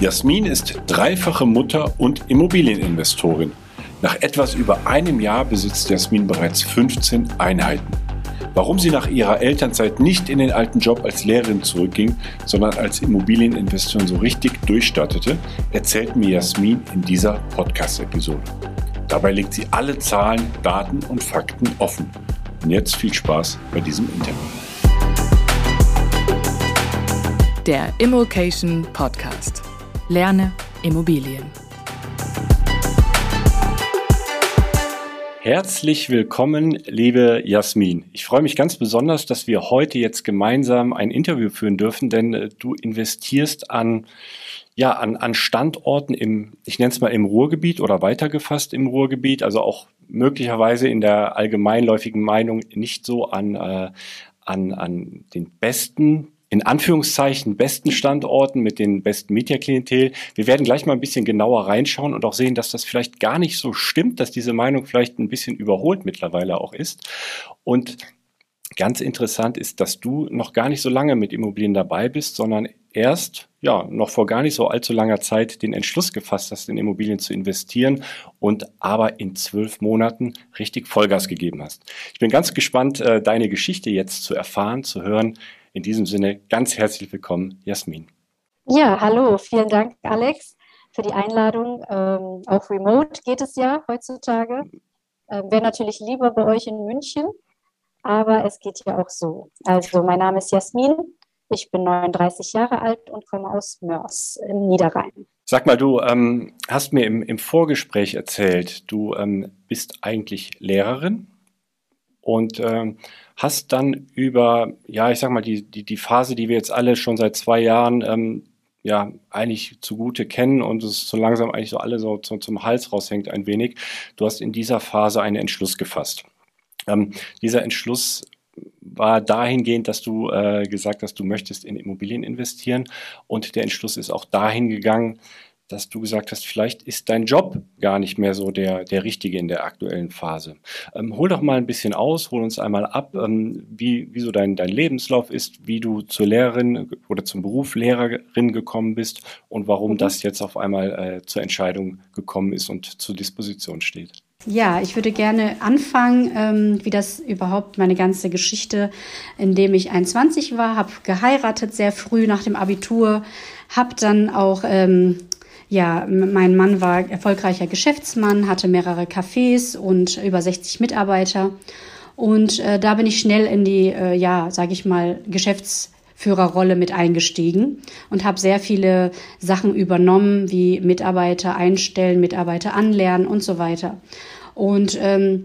Jasmin ist dreifache Mutter und Immobilieninvestorin. Nach etwas über einem Jahr besitzt Jasmin bereits 15 Einheiten. Warum sie nach ihrer Elternzeit nicht in den alten Job als Lehrerin zurückging, sondern als Immobilieninvestorin so richtig durchstartete, erzählt mir Jasmin in dieser Podcast-Episode. Dabei legt sie alle Zahlen, Daten und Fakten offen. Und jetzt viel Spaß bei diesem Interview. Der Immokation Podcast. Lerne Immobilien. Herzlich willkommen, liebe Jasmin. Ich freue mich ganz besonders, dass wir heute jetzt gemeinsam ein Interview führen dürfen, denn äh, du investierst an ja, an, an Standorten im, ich nenne es mal im Ruhrgebiet oder weitergefasst im Ruhrgebiet, also auch möglicherweise in der allgemeinläufigen Meinung nicht so an, äh, an, an den besten in Anführungszeichen besten Standorten mit den besten Mieterklientel. Wir werden gleich mal ein bisschen genauer reinschauen und auch sehen, dass das vielleicht gar nicht so stimmt, dass diese Meinung vielleicht ein bisschen überholt mittlerweile auch ist. Und ganz interessant ist, dass du noch gar nicht so lange mit Immobilien dabei bist, sondern erst, ja, noch vor gar nicht so allzu langer Zeit den Entschluss gefasst hast, in Immobilien zu investieren und aber in zwölf Monaten richtig Vollgas gegeben hast. Ich bin ganz gespannt, äh, deine Geschichte jetzt zu erfahren, zu hören, in diesem Sinne ganz herzlich willkommen, Jasmin. Ja, hallo, vielen Dank, Alex, für die Einladung. Ähm, auch remote geht es ja heutzutage. Ähm, Wäre natürlich lieber bei euch in München, aber es geht ja auch so. Also, mein Name ist Jasmin, ich bin 39 Jahre alt und komme aus Mörs im Niederrhein. Sag mal, du ähm, hast mir im, im, Vorgespräch erzählt, du ähm, bist eigentlich Lehrerin und ähm, hast dann über, ja, ich sag mal, die, die, die Phase, die wir jetzt alle schon seit zwei Jahren ähm, ja eigentlich zugute kennen und es so langsam eigentlich so alle so, so zum Hals raushängt ein wenig. Du hast in dieser Phase einen Entschluss gefasst. Ähm, dieser Entschluss war dahingehend, dass du äh, gesagt hast, du möchtest in Immobilien investieren und der Entschluss ist auch dahin gegangen, dass du gesagt hast, vielleicht ist dein Job gar nicht mehr so der, der richtige in der aktuellen Phase. Ähm, hol doch mal ein bisschen aus, hol uns einmal ab, ähm, wie, wie so dein, dein Lebenslauf ist, wie du zur Lehrerin oder zum Beruf Lehrerin gekommen bist und warum mhm. das jetzt auf einmal äh, zur Entscheidung gekommen ist und zur Disposition steht. Ja, ich würde gerne anfangen, ähm, wie das überhaupt meine ganze Geschichte, indem ich 21 war, habe geheiratet sehr früh nach dem Abitur, habe dann auch ähm, ja, mein Mann war erfolgreicher Geschäftsmann, hatte mehrere Cafés und über 60 Mitarbeiter. Und äh, da bin ich schnell in die, äh, ja, sage ich mal, Geschäftsführerrolle mit eingestiegen und habe sehr viele Sachen übernommen, wie Mitarbeiter einstellen, Mitarbeiter anlernen und so weiter. Und ähm,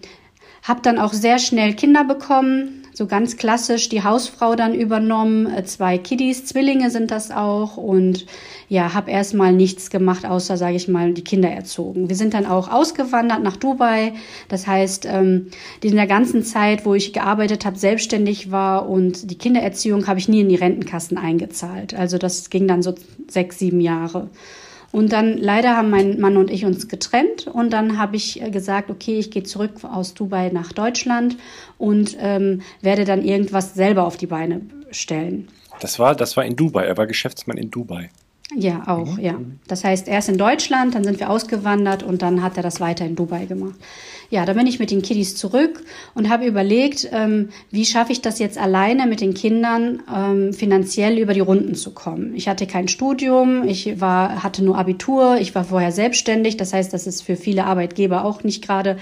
habe dann auch sehr schnell Kinder bekommen, so ganz klassisch die Hausfrau dann übernommen, äh, zwei Kiddies, Zwillinge sind das auch und ja, habe erstmal nichts gemacht, außer, sage ich mal, die Kinder erzogen. Wir sind dann auch ausgewandert nach Dubai. Das heißt, ähm, in der ganzen Zeit, wo ich gearbeitet habe, selbstständig war und die Kindererziehung habe ich nie in die Rentenkassen eingezahlt. Also das ging dann so sechs, sieben Jahre. Und dann leider haben mein Mann und ich uns getrennt und dann habe ich äh, gesagt, okay, ich gehe zurück aus Dubai nach Deutschland und ähm, werde dann irgendwas selber auf die Beine stellen. Das war, das war in Dubai. Er war Geschäftsmann in Dubai. Ja, auch, mhm. ja. Das heißt, erst in Deutschland, dann sind wir ausgewandert und dann hat er das weiter in Dubai gemacht. Ja, da bin ich mit den Kiddies zurück und habe überlegt, ähm, wie schaffe ich das jetzt alleine mit den Kindern ähm, finanziell über die Runden zu kommen. Ich hatte kein Studium, ich war, hatte nur Abitur, ich war vorher selbstständig. Das heißt, das ist für viele Arbeitgeber auch nicht gerade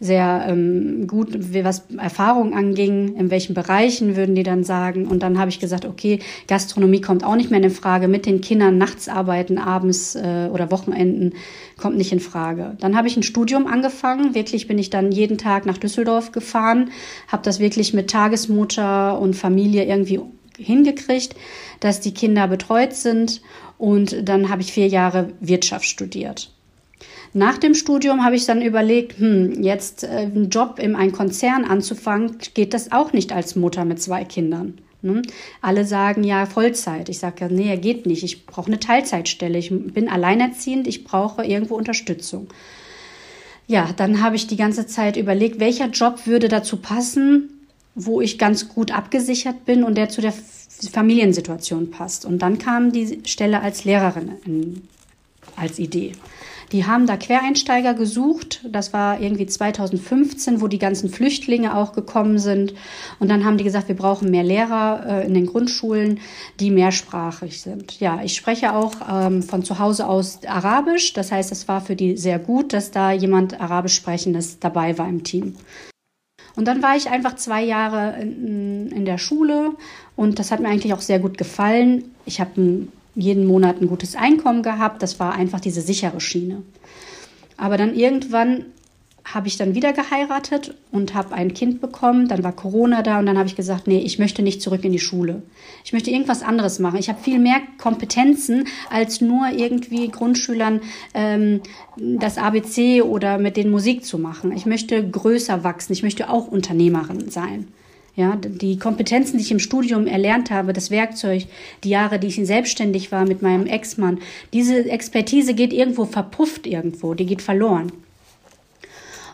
sehr ähm, gut, was Erfahrung anging, in welchen Bereichen würden die dann sagen. Und dann habe ich gesagt, okay, Gastronomie kommt auch nicht mehr in Frage. Mit den Kindern nachts arbeiten, abends äh, oder Wochenenden kommt nicht in Frage. Dann habe ich ein Studium angefangen. Wirklich bin ich dann jeden Tag nach Düsseldorf gefahren, habe das wirklich mit Tagesmutter und Familie irgendwie hingekriegt, dass die Kinder betreut sind. Und dann habe ich vier Jahre Wirtschaft studiert. Nach dem Studium habe ich dann überlegt, hm, jetzt äh, einen Job in einem Konzern anzufangen, geht das auch nicht als Mutter mit zwei Kindern. Ne? Alle sagen ja Vollzeit. Ich sage, nee, geht nicht. Ich brauche eine Teilzeitstelle. Ich bin alleinerziehend. Ich brauche irgendwo Unterstützung. Ja, dann habe ich die ganze Zeit überlegt, welcher Job würde dazu passen, wo ich ganz gut abgesichert bin und der zu der Familiensituation passt. Und dann kam die Stelle als Lehrerin in, als Idee. Die haben da Quereinsteiger gesucht. Das war irgendwie 2015, wo die ganzen Flüchtlinge auch gekommen sind. Und dann haben die gesagt, wir brauchen mehr Lehrer äh, in den Grundschulen, die mehrsprachig sind. Ja, ich spreche auch ähm, von zu Hause aus Arabisch. Das heißt, es war für die sehr gut, dass da jemand Arabisch sprechendes dabei war im Team. Und dann war ich einfach zwei Jahre in, in, der Schule und das hat mir eigentlich auch sehr gut gefallen. Ich habe ein jeden Monat ein gutes Einkommen gehabt. Das war einfach diese sichere Schiene. Aber dann irgendwann habe ich dann wieder geheiratet und habe ein Kind bekommen. Dann war Corona da und dann habe ich gesagt, nee, ich möchte nicht zurück in die Schule. Ich möchte irgendwas anderes machen. Ich habe viel mehr Kompetenzen als nur irgendwie Grundschülern ähm, das ABC oder mit den Musik zu machen. Ich möchte größer wachsen. Ich möchte auch Unternehmerin sein. Ja, die Kompetenzen, die ich im Studium erlernt habe, das Werkzeug, die Jahre, die ich selbstständig war mit meinem Ex-Mann, diese Expertise geht irgendwo verpufft irgendwo, die geht verloren.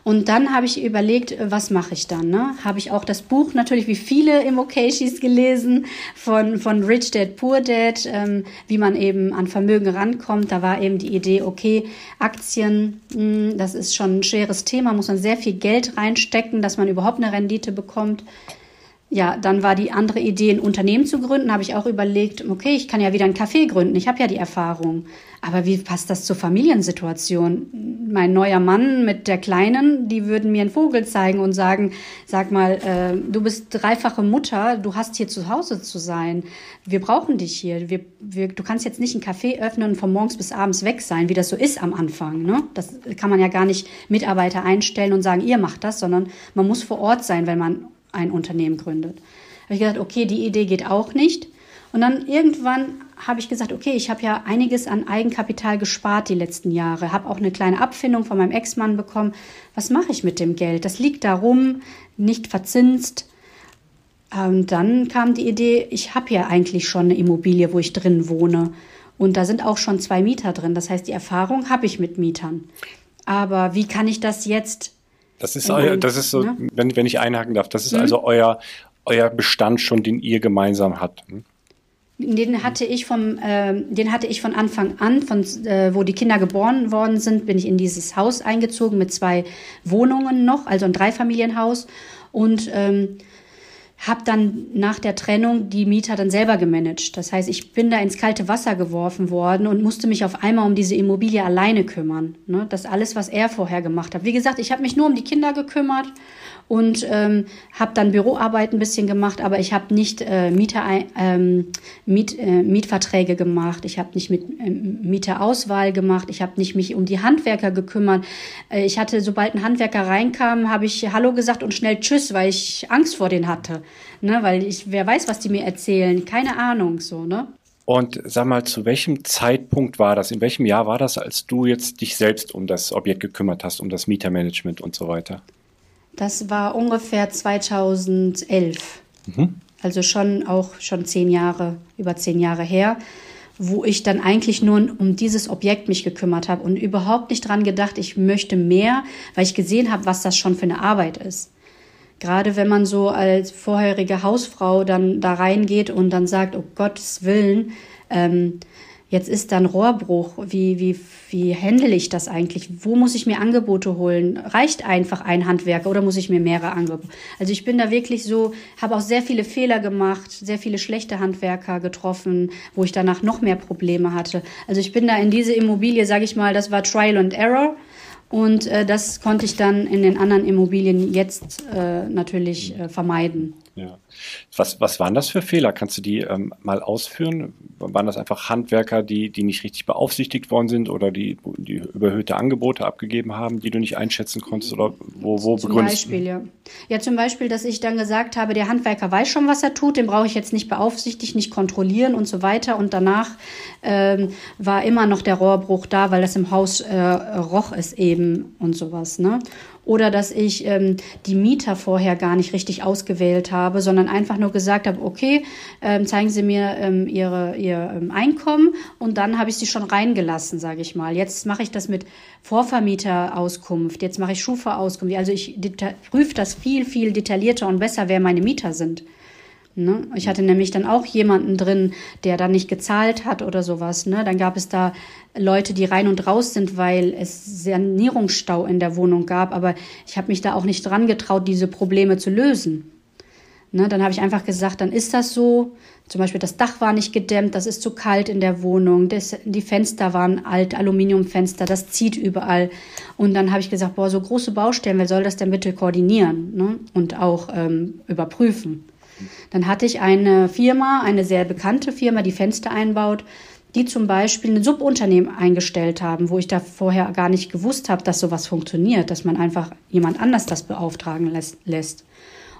Und dann habe ich überlegt, was mache ich dann? Ne? Habe ich auch das Buch natürlich wie viele Immokashis gelesen von, von Rich Dad Poor Dad, ähm, wie man eben an Vermögen rankommt. Da war eben die Idee, okay, Aktien, mh, hm, das ist schon ein schweres Thema, muss man sehr viel Geld reinstecken, dass man überhaupt eine Rendite bekommt ja, dann war die andere Idee, ein Unternehmen zu gründen. Habe ich auch überlegt, okay, ich kann ja wieder ein Café gründen. Ich habe ja die Erfahrung. Aber wie passt das zur Familiensituation? Mein neuer Mann mit der Kleinen, die würden mir einen Vogel zeigen und sagen, sag mal, äh, du bist dreifache Mutter, du hast hier zu Hause zu sein. Wir brauchen dich hier. Wir, wir, du kannst jetzt nicht ein Café öffnen und von morgens bis abends weg sein, wie das so ist am Anfang. Ne? Das kann man ja gar nicht Mitarbeiter einstellen und sagen, ihr macht das, sondern man muss vor Ort sein, wenn man ein Unternehmen gründet. Habe ich gesagt, okay, die Idee geht auch nicht. Und dann irgendwann habe ich gesagt, okay, ich habe ja einiges an Eigenkapital gespart die letzten Jahre, habe auch eine kleine Abfindung von meinem Ex-Mann bekommen. Was mache ich mit dem Geld? Das liegt darum, nicht verzinst. Und dann kam die Idee, ich habe ja eigentlich schon eine Immobilie, wo ich drin wohne. Und da sind auch schon zwei Mieter drin. Das heißt, die Erfahrung habe ich mit Mietern. Aber wie kann ich das jetzt das ist, euer, das ist so, ne? wenn, wenn ich einhaken darf, das ist mhm. also euer, euer Bestand schon, den ihr gemeinsam habt. Hm? Den hatte ich vom, äh, den hatte ich von Anfang an, von äh, wo die Kinder geboren worden sind, bin ich in dieses Haus eingezogen mit zwei Wohnungen noch, also ein Dreifamilienhaus und ähm, habe dann nach der Trennung die Mieter dann selber gemanagt. Das heißt, ich bin da ins kalte Wasser geworfen worden und musste mich auf einmal um diese Immobilie alleine kümmern. Ne? Das alles, was er vorher gemacht hat. Wie gesagt, ich habe mich nur um die Kinder gekümmert und ähm, habe dann Büroarbeit ein bisschen gemacht, aber ich habe nicht äh, Mieter, ähm, Miet, äh, Mietverträge gemacht, ich habe nicht mit äh, Mieterauswahl gemacht, ich habe nicht mich um die Handwerker gekümmert. Äh, ich hatte, sobald ein Handwerker reinkam, habe ich Hallo gesagt und schnell Tschüss, weil ich Angst vor denen hatte, ne, weil ich, wer weiß, was die mir erzählen, keine Ahnung, so ne. Und sag mal, zu welchem Zeitpunkt war das? In welchem Jahr war das, als du jetzt dich selbst um das Objekt gekümmert hast, um das Mietermanagement und so weiter? Das war ungefähr 2011. Mhm. Also schon auch schon zehn Jahre, über zehn Jahre her, wo ich dann eigentlich nur um dieses Objekt mich gekümmert habe und überhaupt nicht dran gedacht, ich möchte mehr, weil ich gesehen habe, was das schon für eine Arbeit ist. Gerade wenn man so als vorherige Hausfrau dann da reingeht und dann sagt, oh Gottes Willen, ähm, Jetzt ist dann Rohrbruch. Wie, wie, wie handle ich das eigentlich? Wo muss ich mir Angebote holen? Reicht einfach ein Handwerker oder muss ich mir mehrere Angebote? Also ich bin da wirklich so, habe auch sehr viele Fehler gemacht, sehr viele schlechte Handwerker getroffen, wo ich danach noch mehr Probleme hatte. Also ich bin da in diese Immobilie, sage ich mal, das war Trial and Error. Und äh, das konnte ich dann in den anderen Immobilien jetzt äh, natürlich äh, vermeiden. Ja. Was, was waren das für Fehler? Kannst du die ähm, mal ausführen? Waren das einfach Handwerker, die, die nicht richtig beaufsichtigt worden sind oder die, die überhöhte Angebote abgegeben haben, die du nicht einschätzen konntest? Oder wo, wo zum Beispiel, ja. Ja, zum Beispiel, dass ich dann gesagt habe, der Handwerker weiß schon, was er tut, den brauche ich jetzt nicht beaufsichtigen, nicht kontrollieren und so weiter. Und danach ähm, war immer noch der Rohrbruch da, weil das im Haus äh, roch es eben und sowas. Ne? Oder dass ich ähm, die Mieter vorher gar nicht richtig ausgewählt habe, sondern einfach nur gesagt habe, okay, ähm, zeigen Sie mir ähm, Ihre, Ihr ähm, Einkommen und dann habe ich sie schon reingelassen, sage ich mal. Jetzt mache ich das mit Vorvermieterauskunft, jetzt mache ich Schufa-Auskunft. Also ich prüfe das viel, viel detaillierter und besser, wer meine Mieter sind. Ne? Ich hatte nämlich dann auch jemanden drin, der dann nicht gezahlt hat oder sowas. Ne? Dann gab es da Leute, die rein und raus sind, weil es Sanierungsstau in der Wohnung gab. Aber ich habe mich da auch nicht dran getraut, diese Probleme zu lösen. Ne? Dann habe ich einfach gesagt, dann ist das so. Zum Beispiel das Dach war nicht gedämmt, das ist zu kalt in der Wohnung, das, die Fenster waren alt, Aluminiumfenster, das zieht überall. Und dann habe ich gesagt, boah, so große Baustellen, wer soll das denn bitte koordinieren ne? und auch ähm, überprüfen? Dann hatte ich eine Firma, eine sehr bekannte Firma, die Fenster einbaut, die zum Beispiel ein Subunternehmen eingestellt haben, wo ich da vorher gar nicht gewusst habe, dass sowas funktioniert, dass man einfach jemand anders das beauftragen lässt.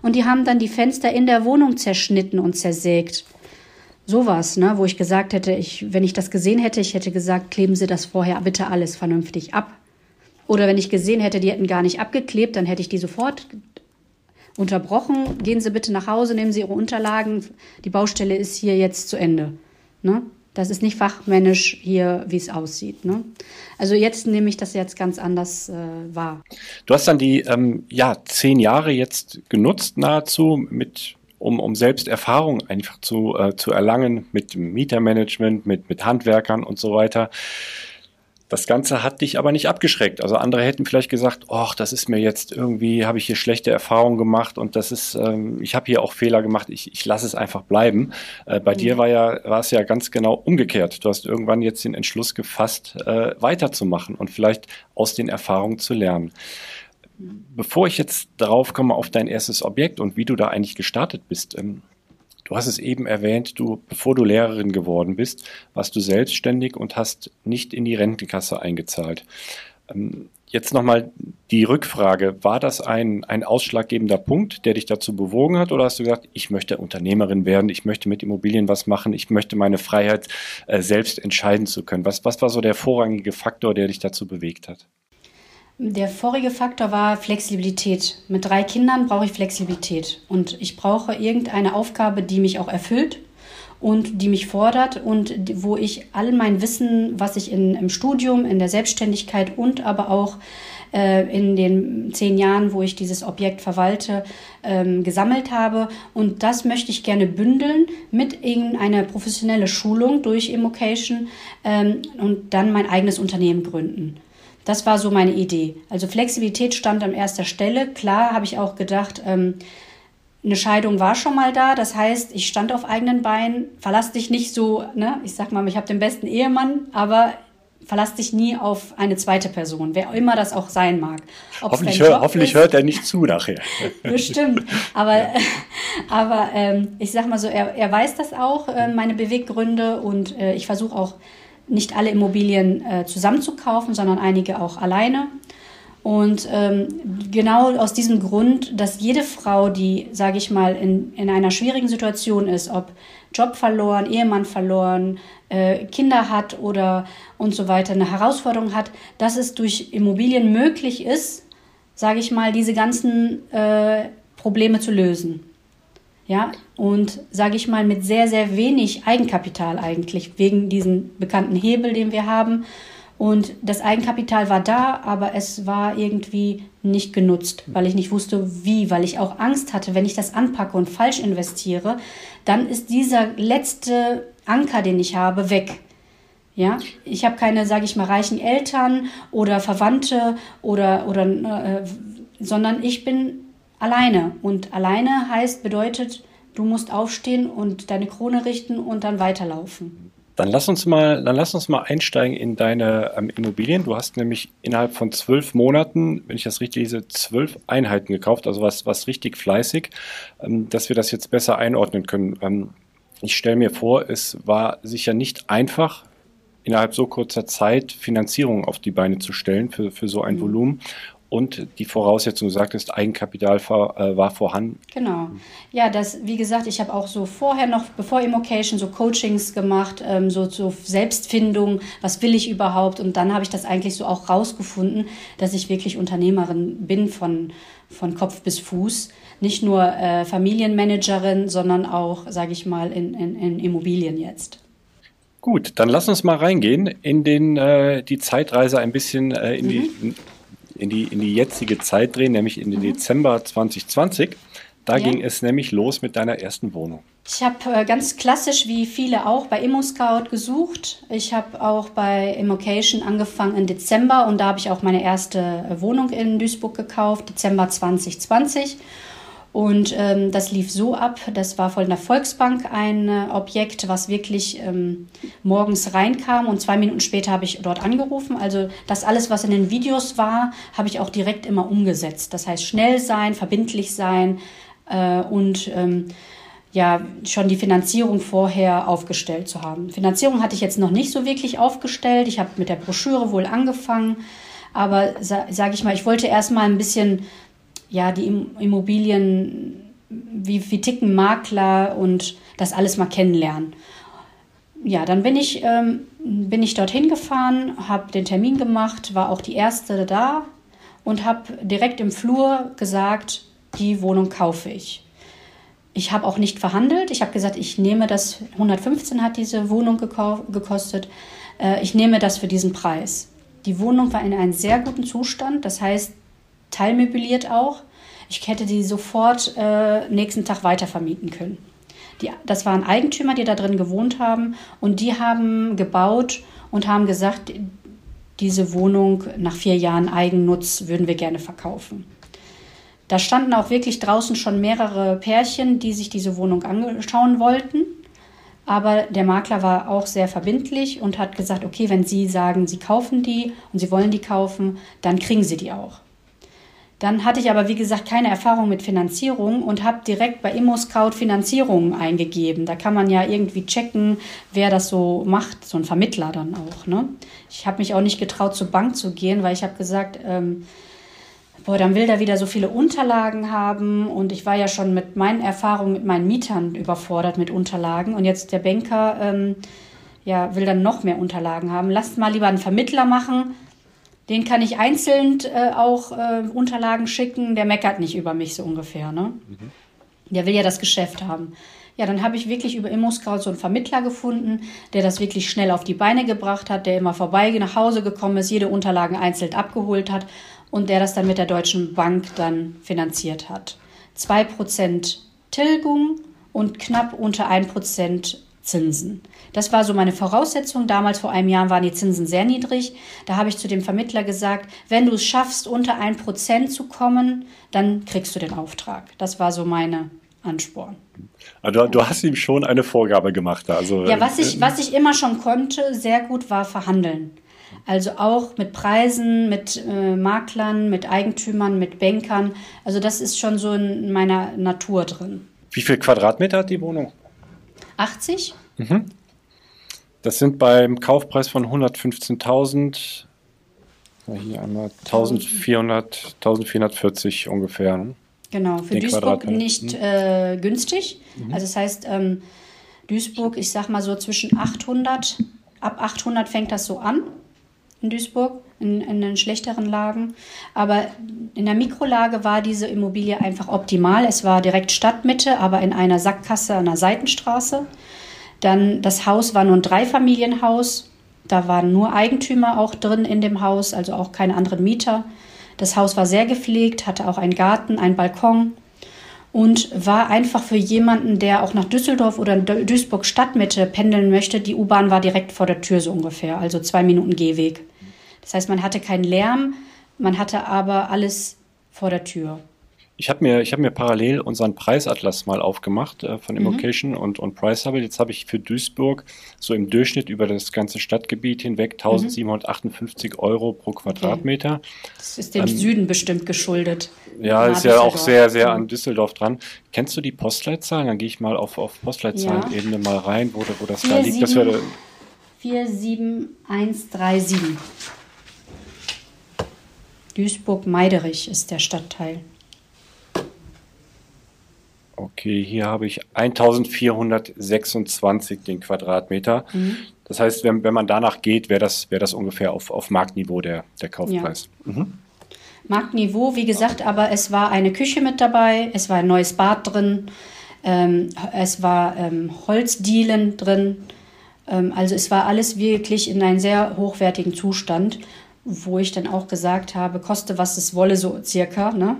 Und die haben dann die Fenster in der Wohnung zerschnitten und zersägt. Sowas, ne, wo ich gesagt hätte, ich, wenn ich das gesehen hätte, ich hätte gesagt, kleben Sie das vorher bitte alles vernünftig ab. Oder wenn ich gesehen hätte, die hätten gar nicht abgeklebt, dann hätte ich die sofort unterbrochen. Gehen Sie bitte nach Hause, nehmen Sie Ihre Unterlagen. Die Baustelle ist hier jetzt zu Ende. Ne? Das ist nicht fachmännisch hier, wie es aussieht. Ne? Also jetzt nehme ich das jetzt ganz anders äh, wahr. Du hast dann die ähm, ja, zehn Jahre jetzt genutzt nahezu mit um, um selbst Erfahrung einfach zu, äh, zu erlangen mit Mietermanagement, mit, mit Handwerkern und so weiter. Das Ganze hat dich aber nicht abgeschreckt. Also andere hätten vielleicht gesagt, ach, das ist mir jetzt irgendwie, habe ich hier schlechte Erfahrungen gemacht und das ist, ähm, ich habe hier auch Fehler gemacht, ich, ich lasse es einfach bleiben. Äh, bei mhm. dir war ja, war es ja ganz genau umgekehrt. Du hast irgendwann jetzt den Entschluss gefasst, äh, weiterzumachen und vielleicht aus den Erfahrungen zu lernen. Bevor ich jetzt darauf komme auf dein erstes Objekt und wie du da eigentlich gestartet bist, ähm, Du hast es eben erwähnt, du, bevor du Lehrerin geworden bist, warst du selbstständig und hast nicht in die Rentenkasse eingezahlt. Ähm, jetzt nochmal die Rückfrage. War das ein, ein ausschlaggebender Punkt, der dich dazu bewogen hat? Oder hast du gesagt, ich möchte Unternehmerin werden, ich möchte mit Immobilien was machen, ich möchte meine Freiheit äh, selbst entscheiden zu können? Was, was war so der vorrangige Faktor, der dich dazu bewegt hat? Der vorige Faktor war Flexibilität. Mit drei Kindern brauche ich Flexibilität und ich brauche irgendeine Aufgabe, die mich auch erfüllt und die mich fordert und wo ich all mein Wissen, was ich in, im Studium, in der Selbstständigkeit und aber auch äh, in den zehn Jahren, wo ich dieses Objekt verwalte, ähm, gesammelt habe. Und das möchte ich gerne bündeln mit irgendeiner professionelle Schulung durch Immocation ähm, und dann mein eigenes Unternehmen gründen. Das war so meine Idee. Also Flexibilität stand an erster Stelle. Klar habe ich auch gedacht, ähm, eine Scheidung war schon mal da. Das heißt, ich stand auf eigenen Beinen. Verlass dich nicht so, ne? Ich sag mal, ich habe den besten Ehemann, aber verlass dich nie auf eine zweite Person, wer immer das auch sein mag. hoffentlich, hör, hoffentlich hört er nicht zu nachher. Bestimmt. Aber, aber ähm, ich sag mal so, er, er weiß das auch, äh, meine Beweggründe, und äh, ich versuche auch nicht alle Immobilien äh, zusammenzukaufen, sondern einige auch alleine. Und ähm, genau aus diesem Grund, dass jede Frau, die, sage ich mal, in, in einer schwierigen Situation ist, ob Job verloren, Ehemann verloren, äh, Kinder hat oder und so weiter, eine Herausforderung hat, dass es durch Immobilien möglich ist, sage ich mal, diese ganzen äh, Probleme zu lösen. Ja, und sage ich mal, mit sehr, sehr wenig Eigenkapital eigentlich, wegen diesem bekannten Hebel, den wir haben. Und das Eigenkapital war da, aber es war irgendwie nicht genutzt, weil ich nicht wusste, wie, weil ich auch Angst hatte, wenn ich das anpacke und falsch investiere, dann ist dieser letzte Anker, den ich habe, weg. Ja, ich habe keine, sage ich mal, reichen Eltern oder Verwandte oder oder, äh, sondern ich bin alleine und alleine heißt bedeutet, du musst aufstehen und deine Krone richten und dann weiterlaufen. Dann lass uns mal, dann lass uns mal einsteigen in deine ähm, Immobilien. Du hast nämlich innerhalb von zwölf Monaten, wenn ich das richtig lese, zwölf Einheiten gekauft, also was, was richtig fleißig, ähm, dass wir das jetzt besser einordnen können. Ähm, ich stelle mir vor, es war sicher nicht einfach, innerhalb so kurzer Zeit Finanzierung auf die Beine zu stellen für, für so ein mhm. Volumen und die Voraussetzung, du sagtest, Eigenkapital äh, war vorhanden. Genau. Ja, das, wie gesagt, ich habe auch so vorher noch, bevor Immocation, so Coachings gemacht, ähm, so zur so Selbstfindung, was will ich überhaupt? Und dann habe ich das eigentlich so auch rausgefunden, dass ich wirklich Unternehmerin bin von, von Kopf bis Fuß. Nicht nur äh, Familienmanagerin, sondern auch, sage ich mal, in, in, in Immobilien jetzt. Gut, dann lass uns mal reingehen in den, äh, die Zeitreise ein bisschen äh, in mhm. die in die, in die jetzige Zeit drehen, nämlich in den mhm. Dezember 2020. Da ja. ging es nämlich los mit deiner ersten Wohnung. Ich habe äh, ganz klassisch, wie viele auch, bei ImmoScout gesucht. Ich habe auch bei Immocation angefangen im Dezember und da habe ich auch meine erste äh, Wohnung in Duisburg gekauft, Dezember 2020. Und ähm, das lief so ab, das war von der Volksbank ein äh, Objekt, was wirklich ähm, morgens reinkam und zwei Minuten später habe ich dort angerufen. Also das alles, was in den Videos war, habe ich auch direkt immer umgesetzt. Das heißt schnell sein, verbindlich sein äh, und ähm, ja schon die Finanzierung vorher aufgestellt zu haben. Finanzierung hatte ich jetzt noch nicht so wirklich aufgestellt. Ich habe mit der Broschüre wohl angefangen, aber sa sage ich mal, ich wollte erstmal ein bisschen ja, die Immobilien, wie, wie ticken Makler und das alles mal kennenlernen. Ja, dann bin ich, ähm, bin ich dorthin gefahren, habe den Termin gemacht, war auch die erste da und habe direkt im Flur gesagt, die Wohnung kaufe ich. Ich habe auch nicht verhandelt. Ich habe gesagt, ich nehme das, 115 hat diese Wohnung gekostet, äh, ich nehme das für diesen Preis. Die Wohnung war in einem sehr guten Zustand, das heißt, teilmöbliert auch. Ich hätte die sofort äh, nächsten Tag weitervermieten können. Die, das waren Eigentümer, die da drin gewohnt haben und die haben gebaut und haben gesagt, diese Wohnung nach vier Jahren Eigennutz würden wir gerne verkaufen. Da standen auch wirklich draußen schon mehrere Pärchen, die sich diese Wohnung anschauen wollten. Aber der Makler war auch sehr verbindlich und hat gesagt, okay, wenn Sie sagen, Sie kaufen die und Sie wollen die kaufen, dann kriegen Sie die auch. Dann hatte ich aber, wie gesagt, keine Erfahrung mit Finanzierung und habe direkt bei ImmoScout Finanzierungen eingegeben. Da kann man ja irgendwie checken, wer das so macht, so ein Vermittler dann auch. Ne? Ich habe mich auch nicht getraut, zur Bank zu gehen, weil ich habe gesagt, ähm, boah, dann will der wieder so viele Unterlagen haben. Und ich war ja schon mit meinen Erfahrungen mit meinen Mietern überfordert mit Unterlagen. Und jetzt der Banker ähm, ja, will dann noch mehr Unterlagen haben. Lasst mal lieber einen Vermittler machen den kann ich einzeln äh, auch äh, Unterlagen schicken. Der meckert nicht über mich so ungefähr. Ne? Mhm. Der will ja das Geschäft haben. Ja, dann habe ich wirklich über ImmoScout so einen Vermittler gefunden, der das wirklich schnell auf die Beine gebracht hat, der immer vorbei nach Hause gekommen ist, jede Unterlagen einzeln abgeholt hat. und der das dann mit der Deutschen Bank dann finanziert hat. 2% Tilgung und knapp unter 1% Zinsen. Das war so meine Voraussetzung. Damals vor einem Jahr waren die Zinsen sehr niedrig. Da habe ich zu dem Vermittler gesagt, wenn du es schaffst, unter 1% zu kommen, dann kriegst du den Auftrag. Das war so meine Ansporn. Also, du hast ihm schon eine Vorgabe gemacht. Also, ja, was ich, was ich immer schon konnte, sehr gut war verhandeln. Also auch mit Preisen, mit äh, Maklern, mit Eigentümern, mit Bankern. Also das ist schon so in meiner Natur drin. Wie viel Quadratmeter hat die Wohnung? 80. Mhm. Das sind beim Kaufpreis von 115.000, hier einmal 1400, 1440 ungefähr. Ne? Genau, für Duisburg nicht mhm. äh, günstig. Mhm. Also das heißt, ähm, Duisburg, ich sag mal so zwischen 800, ab 800 fängt das so an in Duisburg, in, in den schlechteren Lagen. Aber in der Mikrolage war diese Immobilie einfach optimal. Es war direkt Stadtmitte, aber in einer Sackgasse an der Seitenstraße. Dann das Haus war nur ein Dreifamilienhaus. Da waren nur Eigentümer auch drin in dem Haus, also auch keine anderen Mieter. Das Haus war sehr gepflegt, hatte auch einen Garten, einen Balkon und war einfach für jemanden, der auch nach Düsseldorf oder Duisburg Stadtmitte pendeln möchte. Die U-Bahn war direkt vor der Tür so ungefähr, also zwei Minuten Gehweg. Das heißt, man hatte keinen Lärm, man hatte aber alles vor der Tür. Ich habe mir, hab mir parallel unseren Preisatlas mal aufgemacht äh, von Immocation mhm. und, und Priceable. Jetzt habe ich für Duisburg so im Durchschnitt über das ganze Stadtgebiet hinweg 1758 mhm. Euro pro Quadratmeter. Okay. Das ist dem ähm, Süden bestimmt geschuldet. Ja, ist ja auch sehr, sehr an Düsseldorf dran. Kennst du die Postleitzahlen? Dann gehe ich mal auf, auf Postleitzahlenebene ja. mal rein, wo, wo das 4, da liegt. 7, das wäre 47137. Duisburg-Meiderich ist der Stadtteil. Okay, hier habe ich 1426 den Quadratmeter. Mhm. Das heißt, wenn, wenn man danach geht, wäre das, wär das ungefähr auf, auf Marktniveau der, der Kaufpreis. Ja. Mhm. Marktniveau, wie gesagt, aber es war eine Küche mit dabei, es war ein neues Bad drin, ähm, es war ähm, Holzdielen drin. Ähm, also es war alles wirklich in einem sehr hochwertigen Zustand wo ich dann auch gesagt habe, koste was es wolle, so circa. Ne?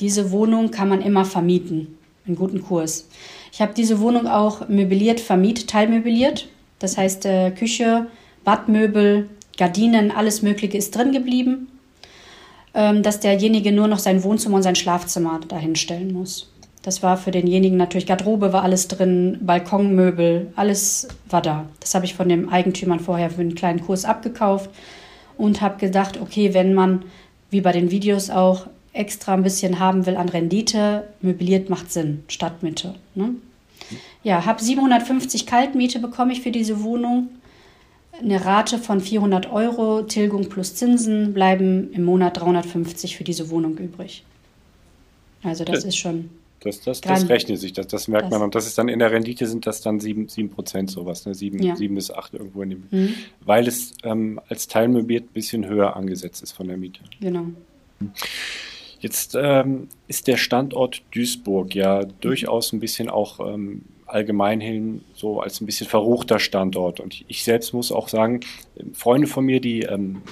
Diese Wohnung kann man immer vermieten, einen guten Kurs. Ich habe diese Wohnung auch möbliert, vermietet, teilmöbliert. Das heißt, äh, Küche, Badmöbel, Gardinen, alles Mögliche ist drin geblieben. Ähm, dass derjenige nur noch sein Wohnzimmer und sein Schlafzimmer dahinstellen muss. Das war für denjenigen natürlich Garderobe war alles drin, Balkonmöbel, alles war da. Das habe ich von dem Eigentümern vorher für einen kleinen Kurs abgekauft und habe gedacht, okay, wenn man, wie bei den Videos auch, extra ein bisschen haben will an Rendite, möbliert macht Sinn, Stadtmitte. Ne? Ja, habe 750 Kaltmiete bekomme ich für diese Wohnung. Eine Rate von 400 Euro, Tilgung plus Zinsen, bleiben im Monat 350 für diese Wohnung übrig. Also das ist schon das, das, das rechnet sich, das, das merkt das. man. Und das ist dann in der Rendite sind das dann 7, 7 Prozent sowas, ne? 7, ja. 7 bis 8 irgendwo in dem. Mhm. Weil es ähm, als teilmöbliert ein bisschen höher angesetzt ist von der Miete. Genau. Jetzt ähm, ist der Standort Duisburg ja durchaus ein bisschen auch ähm, allgemein hin so als ein bisschen verruchter Standort. Und ich selbst muss auch sagen, Freunde von mir, die ähm,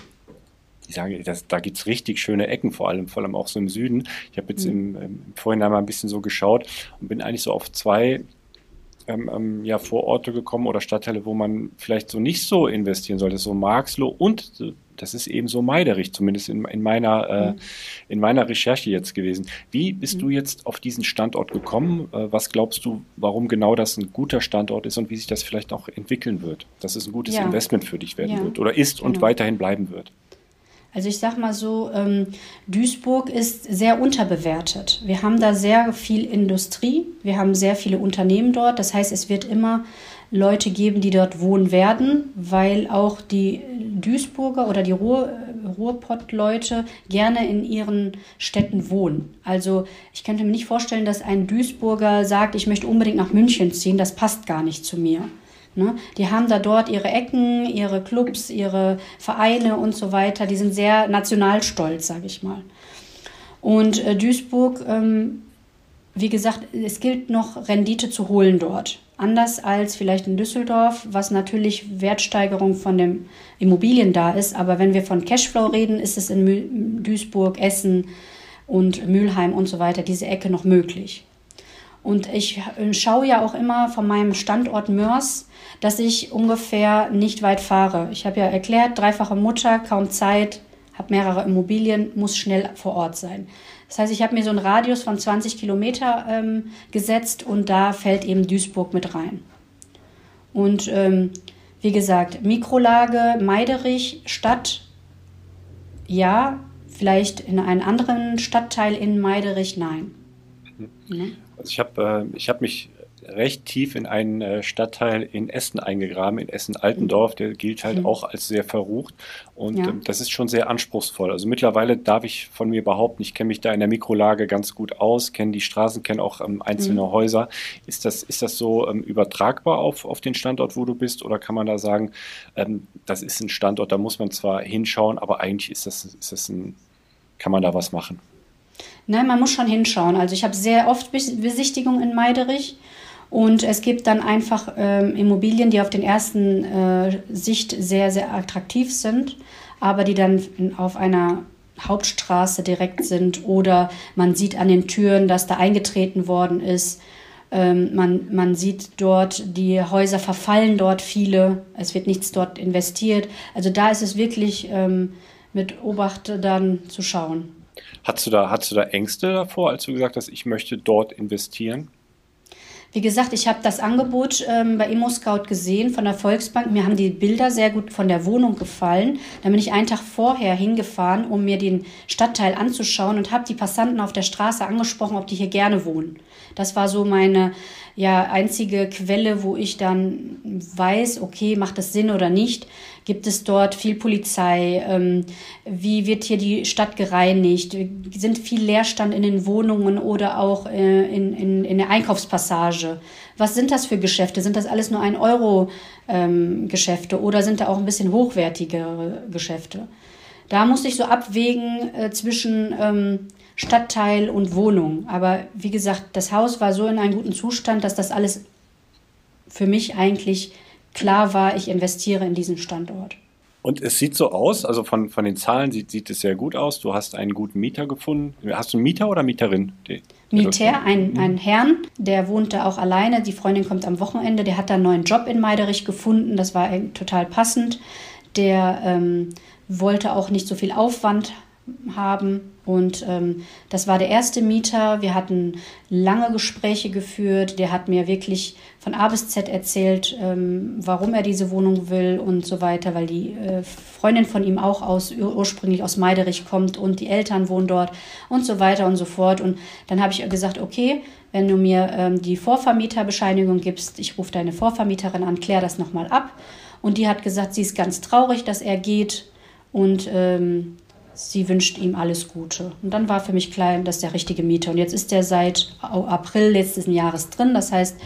ich sage, das, da gibt es richtig schöne Ecken, vor allem, vor allem auch so im Süden. Ich habe jetzt mhm. im, im Vorhinein mal ein bisschen so geschaut und bin eigentlich so auf zwei ähm, ähm, ja, Vororte gekommen oder Stadtteile, wo man vielleicht so nicht so investieren sollte. So Marxloh und das ist eben so Meiderich, zumindest in, in meiner, äh, mhm. in meiner Recherche jetzt gewesen. Wie bist mhm. du jetzt auf diesen Standort gekommen? Äh, was glaubst du, warum genau das ein guter Standort ist und wie sich das vielleicht auch entwickeln wird? Dass es ein gutes ja. Investment für dich werden ja. wird oder ist und genau. weiterhin bleiben wird? Also ich sag mal so, ähm, Duisburg ist sehr unterbewertet. Wir haben da sehr viel Industrie, wir haben sehr viele Unternehmen dort. Das heißt, es wird immer Leute geben, die dort wohnen werden, weil auch die Duisburger oder die Ruhr, Ruhrpott-Leute gerne in ihren Städten wohnen. Also ich könnte mir nicht vorstellen, dass ein Duisburger sagt, ich möchte unbedingt nach München ziehen. Das passt gar nicht zu mir. Ne? Die haben da dort ihre Ecken, ihre Clubs, ihre Vereine und so weiter. Die sind sehr nationalstolz, sage ich mal. Und äh, Duisburg ähm, wie gesagt, es gilt noch Rendite zu holen dort. Anders als vielleicht in Düsseldorf, was natürlich Wertsteigerung von den Immobilien da ist. Aber wenn wir von Cashflow reden, ist es in Duisburg, Essen und Mülheim und so weiter, diese Ecke noch möglich. Und ich schaue ja auch immer von meinem Standort Mörs, dass ich ungefähr nicht weit fahre. Ich habe ja erklärt, dreifache Mutter, kaum Zeit, habe mehrere Immobilien, muss schnell vor Ort sein. Das heißt, ich habe mir so einen Radius von 20 Kilometer ähm, gesetzt und da fällt eben Duisburg mit rein. Und ähm, wie gesagt, Mikrolage, Meiderich, Stadt, ja, vielleicht in einen anderen Stadtteil in Meiderich, nein. Mhm. Also ich habe äh, hab mich recht tief in einen äh, Stadtteil in Essen eingegraben, in Essen-Altendorf. Der gilt halt mhm. auch als sehr verrucht. Und ja. ähm, das ist schon sehr anspruchsvoll. Also mittlerweile darf ich von mir behaupten, ich kenne mich da in der Mikrolage ganz gut aus, kenne die Straßen, kenne auch ähm, einzelne mhm. Häuser. Ist das, ist das so ähm, übertragbar auf, auf den Standort, wo du bist? Oder kann man da sagen, ähm, das ist ein Standort, da muss man zwar hinschauen, aber eigentlich ist das, ist das ein, kann man da was machen? Nein, man muss schon hinschauen. Also ich habe sehr oft Besichtigungen in Meiderich und es gibt dann einfach ähm, Immobilien, die auf den ersten äh, Sicht sehr, sehr attraktiv sind, aber die dann auf einer Hauptstraße direkt sind oder man sieht an den Türen, dass da eingetreten worden ist. Ähm, man, man sieht dort, die Häuser verfallen dort viele, es wird nichts dort investiert. Also da ist es wirklich ähm, mit Obacht dann zu schauen. Hattest du, da, hattest du da Ängste davor, als du gesagt hast, ich möchte dort investieren? Wie gesagt, ich habe das Angebot ähm, bei ImmoScout gesehen von der Volksbank. Mir haben die Bilder sehr gut von der Wohnung gefallen. Da bin ich einen Tag vorher hingefahren, um mir den Stadtteil anzuschauen und habe die Passanten auf der Straße angesprochen, ob die hier gerne wohnen. Das war so meine ja, einzige Quelle, wo ich dann weiß, okay, macht das Sinn oder nicht. Gibt es dort viel Polizei? Ähm, wie wird hier die Stadt gereinigt? Sind viel Leerstand in den Wohnungen oder auch äh, in, in, in der Einkaufspassage? Was sind das für Geschäfte? Sind das alles nur ein Euro ähm, Geschäfte oder sind da auch ein bisschen hochwertigere Geschäfte? Da musste ich so abwägen äh, zwischen ähm, Stadtteil und Wohnung. Aber wie gesagt, das Haus war so in einem guten Zustand, dass das alles für mich eigentlich klar war, ich investiere in diesen Standort. Und es sieht so aus, also von, von den Zahlen sieht, sieht es sehr gut aus. Du hast einen guten Mieter gefunden. Hast du einen Mieter oder Mieterin? Die, Mieter, ein, ein Herrn, der wohnte auch alleine. Die Freundin kommt am Wochenende. Der hat da einen neuen Job in Meiderich gefunden. Das war total passend. Der ähm, wollte auch nicht so viel Aufwand haben. Und ähm, das war der erste Mieter. Wir hatten lange Gespräche geführt. Der hat mir wirklich von A bis Z erzählt, ähm, warum er diese Wohnung will und so weiter, weil die äh, Freundin von ihm auch aus ursprünglich aus Meiderich kommt und die Eltern wohnen dort und so weiter und so fort. Und dann habe ich gesagt, okay, wenn du mir ähm, die Vorvermieterbescheinigung gibst, ich rufe deine Vorvermieterin an, klär das nochmal ab. Und die hat gesagt, sie ist ganz traurig, dass er geht und ähm, sie wünscht ihm alles Gute. Und dann war für mich klar, das ist der richtige Mieter. Und jetzt ist er seit April letzten Jahres drin, das heißt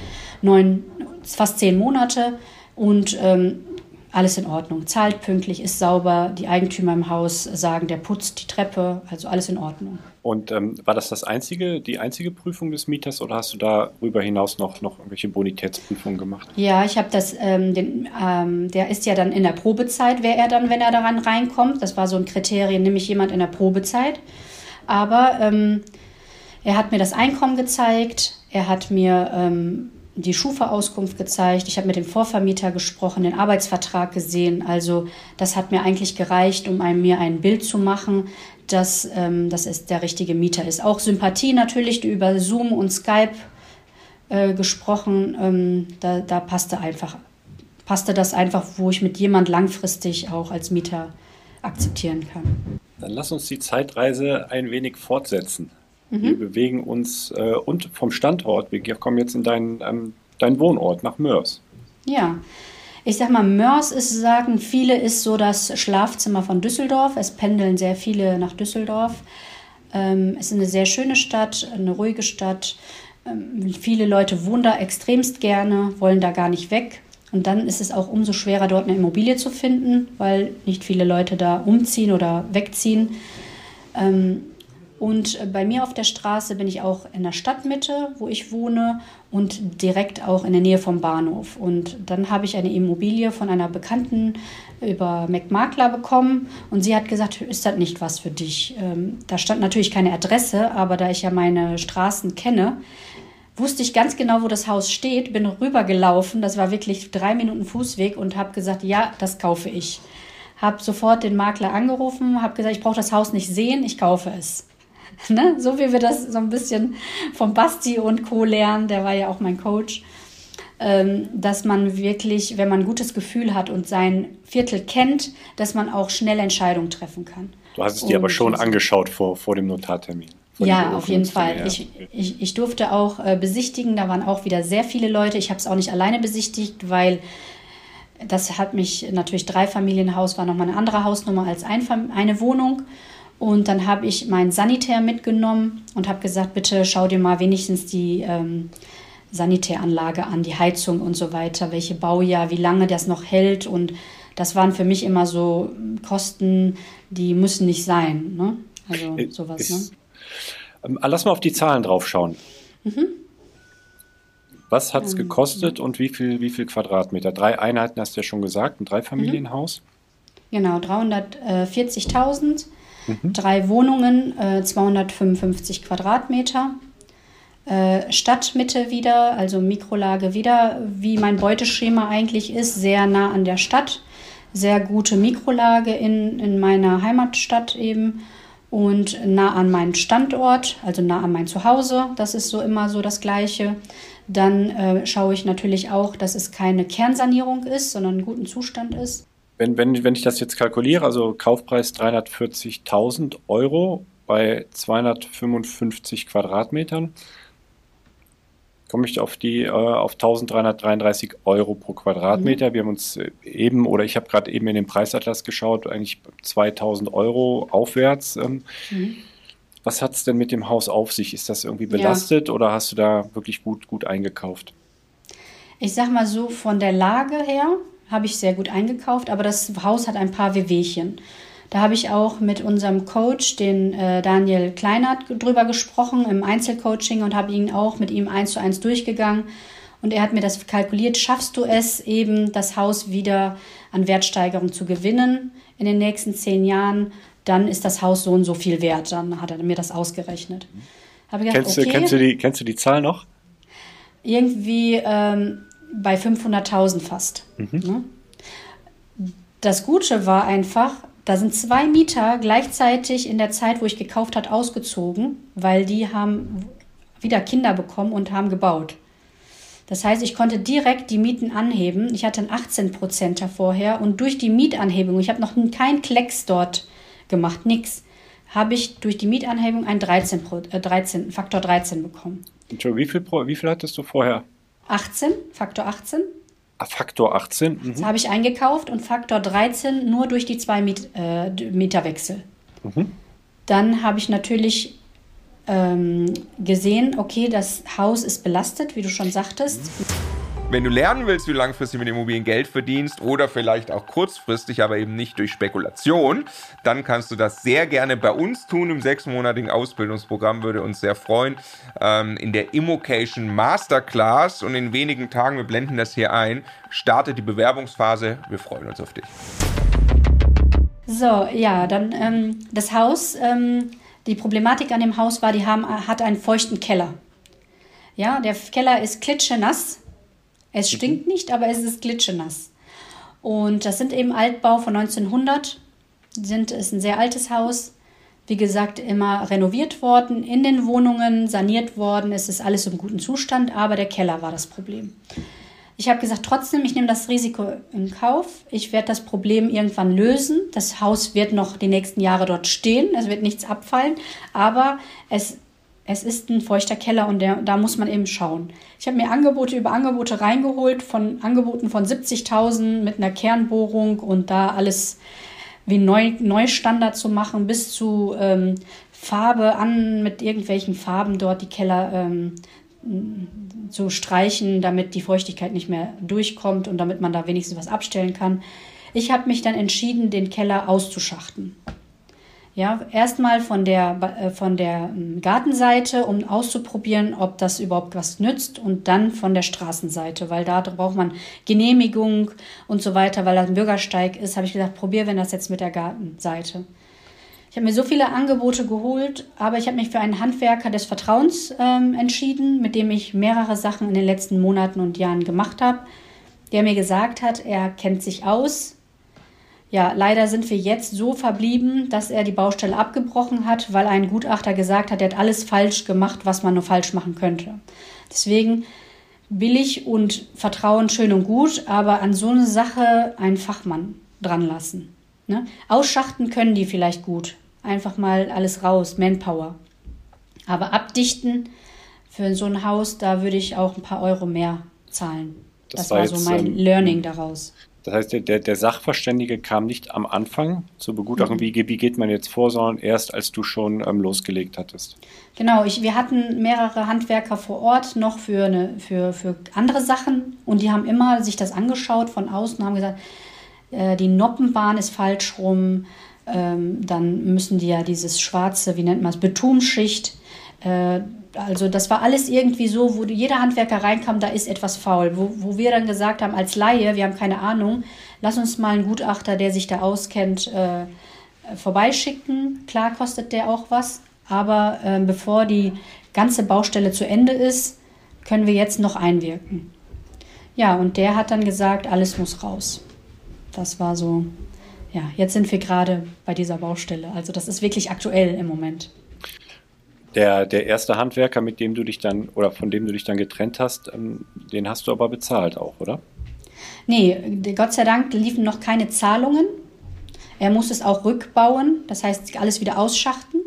neun, fast zehn Monate und ähm, alles in Ordnung. Zahlt pünktlich, ist sauber. Die Eigentümer im Haus sagen, der putzt die Treppe, also alles in Ordnung. Und ähm, war das das einzige, die einzige Prüfung des Mieters oder hast du darüber hinaus noch, noch irgendwelche Bonitätsprüfungen gemacht? Ja, ich habe das, ähm, den, ähm, der ist ja dann in der Probezeit, wäre er dann, wenn er daran reinkommt. Das war so ein Kriterium, nämlich jemand in der Probezeit. Aber ähm, er hat mir das Einkommen gezeigt, er hat mir ähm, die Schufa-Auskunft gezeigt, ich habe mit dem Vorvermieter gesprochen, den Arbeitsvertrag gesehen. Also das hat mir eigentlich gereicht, um einem, mir ein Bild zu machen, dass, ähm, dass es der richtige Mieter ist. Auch Sympathie natürlich über Zoom und Skype äh, gesprochen, ähm, da, da passte einfach, passte das einfach, wo ich mit jemand langfristig auch als Mieter akzeptieren kann. Dann lass uns die Zeitreise ein wenig fortsetzen. Mhm. Wir bewegen uns äh, und vom Standort, wir kommen jetzt in deinen, ähm, deinen Wohnort nach Mörs. Ja, ich sag mal, Mörs ist, sagen viele, ist so das Schlafzimmer von Düsseldorf. Es pendeln sehr viele nach Düsseldorf. Ähm, es ist eine sehr schöne Stadt, eine ruhige Stadt. Ähm, viele Leute wohnen da extremst gerne, wollen da gar nicht weg. Und dann ist es auch umso schwerer, dort eine Immobilie zu finden, weil nicht viele Leute da umziehen oder wegziehen. Ähm, Und äh, bei mir auf der Straße bin ich auch in der Stadtmitte, wo ich wohne und direkt auch in der Nähe vom Bahnhof. Und dann habe ich eine Immobilie von einer Bekannten über McMakler bekommen und sie hat gesagt, ist das nicht was für dich? Ähm, da stand natürlich keine Adresse, aber da ich ja meine Straßen kenne, wusste ich ganz genau, wo das Haus steht, bin rübergelaufen, das war wirklich drei Minuten Fußweg und habe gesagt, ja, das kaufe ich. Habe sofort den Makler angerufen, habe gesagt, ich brauche das Haus nicht sehen, ich kaufe es. Ne? So wie wir das so ein bisschen vom Basti und Co. lernen, der war ja auch mein Coach, ähm, dass man wirklich, wenn man ein gutes Gefühl hat und sein Viertel kennt, dass man auch schnell Entscheidungen treffen kann. Du hast es dir aber schon angeschaut vor, vor dem Notartermin. Ja, auf jeden Fall. Ich, ich, ich durfte auch äh, besichtigen, da waren auch wieder sehr viele Leute. Ich habe es auch nicht alleine besichtigt, weil das hat mich natürlich drei Familienhaus war nochmal eine andere Hausnummer als ein, eine Wohnung. Und dann habe ich meinen Sanitär mitgenommen und habe gesagt, bitte schau dir mal wenigstens die ähm, Sanitäranlage an, die Heizung und so weiter, welche Baujahr, wie lange das noch hält. Und das waren für mich immer so Kosten, die müssen nicht sein. Ne? Also äh, sowas. Ist, ne? Ähm, lass mal auf die Zahlen drauf schauen. Mhm. Was hat es ähm, gekostet und wie viel, wie viel Quadratmeter? Drei Einheiten hast du ja schon gesagt, ein Dreifamilienhaus. Mhm. Genau, 340.000. Mhm. Drei Wohnungen, äh, 255 Quadratmeter. Äh, Stadtmitte wieder, also Mikrolage wieder, wie mein Beuteschema eigentlich ist, sehr nah an der Stadt. Sehr gute Mikrolage in, in meiner Heimatstadt eben und nah an meinen Standort, also nah an mein Zuhause. Das ist so immer so das Gleiche. Dann äh, schaue ich natürlich auch, dass es keine Kernsanierung ist, sondern einen guten Zustand ist. Wenn, wenn, wenn ich das jetzt kalkuliere, also Kaufpreis 340.000 Euro bei 255 Quadratmetern, komme ich auf die äh, auf 1333 Euro pro Quadratmeter. Mhm. Wir haben uns äh, eben oder ich habe gerade eben in den Preisatlas geschaut, eigentlich 2000 Euro aufwärts. Ähm, mhm. Was hat es denn mit dem Haus auf sich? Ist das irgendwie belastet ja. oder hast du da wirklich gut, gut eingekauft? Ich sag mal so, von der Lage her habe ich sehr gut eingekauft, aber das Haus hat ein paar Wehwehchen. Da habe ich auch mit unserem Coach, den äh, Daniel Kleinert, drüber gesprochen im Einzelcoaching und habe ihn auch mit ihm eins zu eins durchgegangen. Und er hat mir das kalkuliert, schaffst du es eben, das Haus wieder an Wertsteigerung zu gewinnen in den nächsten zehn Jahren, dann ist das Haus so und so viel wert. Dann hat er mir das ausgerechnet. Gedacht, kennst, okay, kennst, du die, kennst du die Zahl noch? Irgendwie ähm, bei 500.000 fast. Mhm. Ne? Das Gute war einfach, da sind zwei Mieter gleichzeitig in der Zeit, wo ich gekauft hat, ausgezogen, weil die haben wieder Kinder bekommen und haben gebaut. Das heißt, ich konnte direkt die Mieten anheben. Ich hatte einen 18 Prozent vorher und durch die Mietanhebung, ich habe noch keinen Klecks dort gemacht, nichts, habe ich durch die Mietanhebung einen 13, äh, 13, Faktor 13 bekommen. Entschuldigung, wie viel, wie viel hattest du vorher? 18, Faktor 18. Ah, Faktor 18? Mhm. Das habe ich eingekauft und Faktor 13 nur durch die zwei Miet, äh, Mieterwechsel. Mhm. Dann habe ich natürlich ähm, gesehen, okay, das Haus ist belastet, wie du schon sagtest. Mhm. Wenn du lernen willst, wie du langfristig mit Immobilien Geld verdienst oder vielleicht auch kurzfristig, aber eben nicht durch Spekulation, dann kannst du das sehr gerne bei uns tun im sechsmonatigen Ausbildungsprogramm. Würde uns sehr freuen. Ähm, in der Immocation Masterclass und in wenigen Tagen, wir blenden das hier ein, startet die Bewerbungsphase. Wir freuen uns auf dich. So, ja, dann ähm, das Haus. Ähm, die Problematik an dem Haus war, die haben, hat einen feuchten Keller. Ja, der Keller ist klitschenass es mhm. stinkt nicht, aber es ist glitschenass. Und das sind eben Altbau von 1900. Sind, ist ein sehr altes Haus. Wie gesagt, immer renoviert worden, in den Wohnungen saniert worden. Es ist alles im guten Zustand, aber der Keller war das Problem. Ich habe gesagt, trotzdem, ich nehme das Risiko in Kauf. Ich werde das Problem irgendwann lösen. Das Haus wird noch die nächsten Jahre dort stehen. Es wird nichts abfallen. Aber es es ist ein feuchter Keller und der, da muss man eben schauen. Ich habe mir Angebote über Angebote reingeholt, von Angeboten von 70.000 mit einer Kernbohrung und da alles wie neu, Neustandard zu machen, bis zu ähm, Farbe an mit irgendwelchen Farben dort die Keller ähm, zu streichen, damit die Feuchtigkeit nicht mehr durchkommt und damit man da wenigstens was abstellen kann. Ich habe mich dann entschieden, den Keller auszuschachten. Ja, erstmal von der, äh, von der ähm, Gartenseite, um auszuprobieren, ob das überhaupt was nützt und dann von der Straßenseite, weil da braucht man Genehmigung und so weiter, weil das ein Bürgersteig ist, habe ich gesagt, probieren wir das jetzt mit der Gartenseite. Ich habe mir so viele Angebote geholt, aber ich habe mich für einen Handwerker des Vertrauens ähm, entschieden, mit dem ich mehrere Sachen in den letzten Monaten und Jahren gemacht habe, der mir gesagt hat, er kennt sich aus, ja, leider sind wir jetzt so verblieben, dass er die Baustelle abgebrochen hat, weil ein Gutachter gesagt hat, er hat alles falsch gemacht, was man nur falsch machen könnte. Deswegen billig und Vertrauen schön und gut, aber an so eine Sache einen Fachmann dran lassen. Ne? Ausschachten können die vielleicht gut. Einfach mal alles raus, Manpower. Aber abdichten für so ein Haus, da würde ich auch ein paar Euro mehr zahlen. Das, das war, war so mein ähm, Learning daraus. Das heißt, der, der Sachverständige kam nicht am Anfang zur Begutachtung, mhm. wie, wie geht man jetzt vor, sondern erst als du schon ähm, losgelegt hattest. Genau, ich, wir hatten mehrere Handwerker vor Ort noch für, eine, für, für andere Sachen und die haben immer sich das angeschaut von außen und haben gesagt, äh, die Noppenbahn ist falsch rum, ähm, dann müssen die ja dieses schwarze, wie nennt man es, Betumschicht, äh, also das war alles irgendwie so, wo jeder Handwerker reinkam, da ist etwas faul. Wo, wo wir dann gesagt haben, als Laie, wir haben keine Ahnung, lass uns mal einen Gutachter, der sich da auskennt, äh, vorbeischicken. Klar kostet der auch was, aber äh, bevor die ganze Baustelle zu Ende ist, können wir jetzt noch einwirken. Ja, und der hat dann gesagt, alles muss raus. Das war so, ja, jetzt sind wir gerade bei dieser Baustelle. Also das ist wirklich aktuell im Moment. Der, der erste Handwerker, mit dem du dich dann oder von dem du dich dann getrennt hast, ähm, den hast du aber bezahlt auch, oder? Nee, Gott sei Dank liefen noch keine Zahlungen. Er muss es auch rückbauen, das heißt alles wieder ausschachten,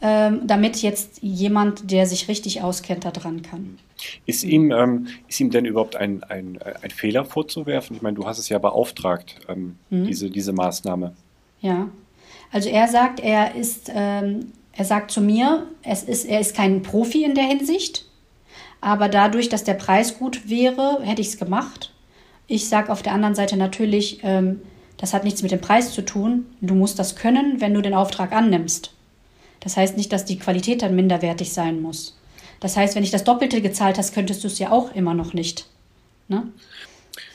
ähm, damit jetzt jemand, der sich richtig auskennt, da dran kann. Ist ihm, ähm, ist ihm denn überhaupt ein, ein, ein Fehler vorzuwerfen? Ich meine, du hast es ja beauftragt, ähm, mhm. diese, diese Maßnahme. Ja, also er sagt, er ist ähm, er sagt zu mir, es ist, er ist kein Profi in der Hinsicht, aber dadurch, dass der Preis gut wäre, hätte ich es gemacht. Ich sage auf der anderen Seite natürlich, ähm, das hat nichts mit dem Preis zu tun. Du musst das können, wenn du den Auftrag annimmst. Das heißt nicht, dass die Qualität dann minderwertig sein muss. Das heißt, wenn ich das Doppelte gezahlt hast, könntest du es ja auch immer noch nicht. Ne?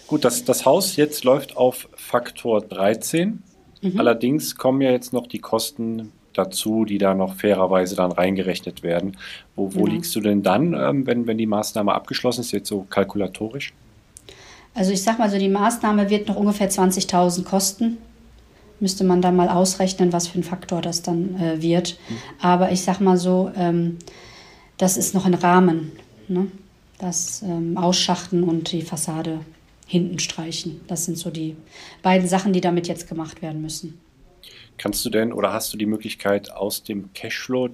Gut, das, das Haus jetzt läuft auf Faktor 13. Mhm. Allerdings kommen ja jetzt noch die Kosten dazu, die da noch fairerweise dann reingerechnet werden. Wo, wo ja. liegst du denn dann, ähm, wenn, wenn die Maßnahme abgeschlossen ist, jetzt so kalkulatorisch? Also ich sag mal so, die Maßnahme wird noch ungefähr 20.000 kosten. Müsste man dann mal ausrechnen, was für ein Faktor das dann äh, wird. Mhm. Aber ich sag mal so, ähm, das ist noch ein Rahmen. Ne? Das ähm, Ausschachten und die Fassade hinten streichen. Das sind so die beiden Sachen, die damit jetzt gemacht werden müssen. Kannst du denn oder hast du die Möglichkeit aus dem Cashflow,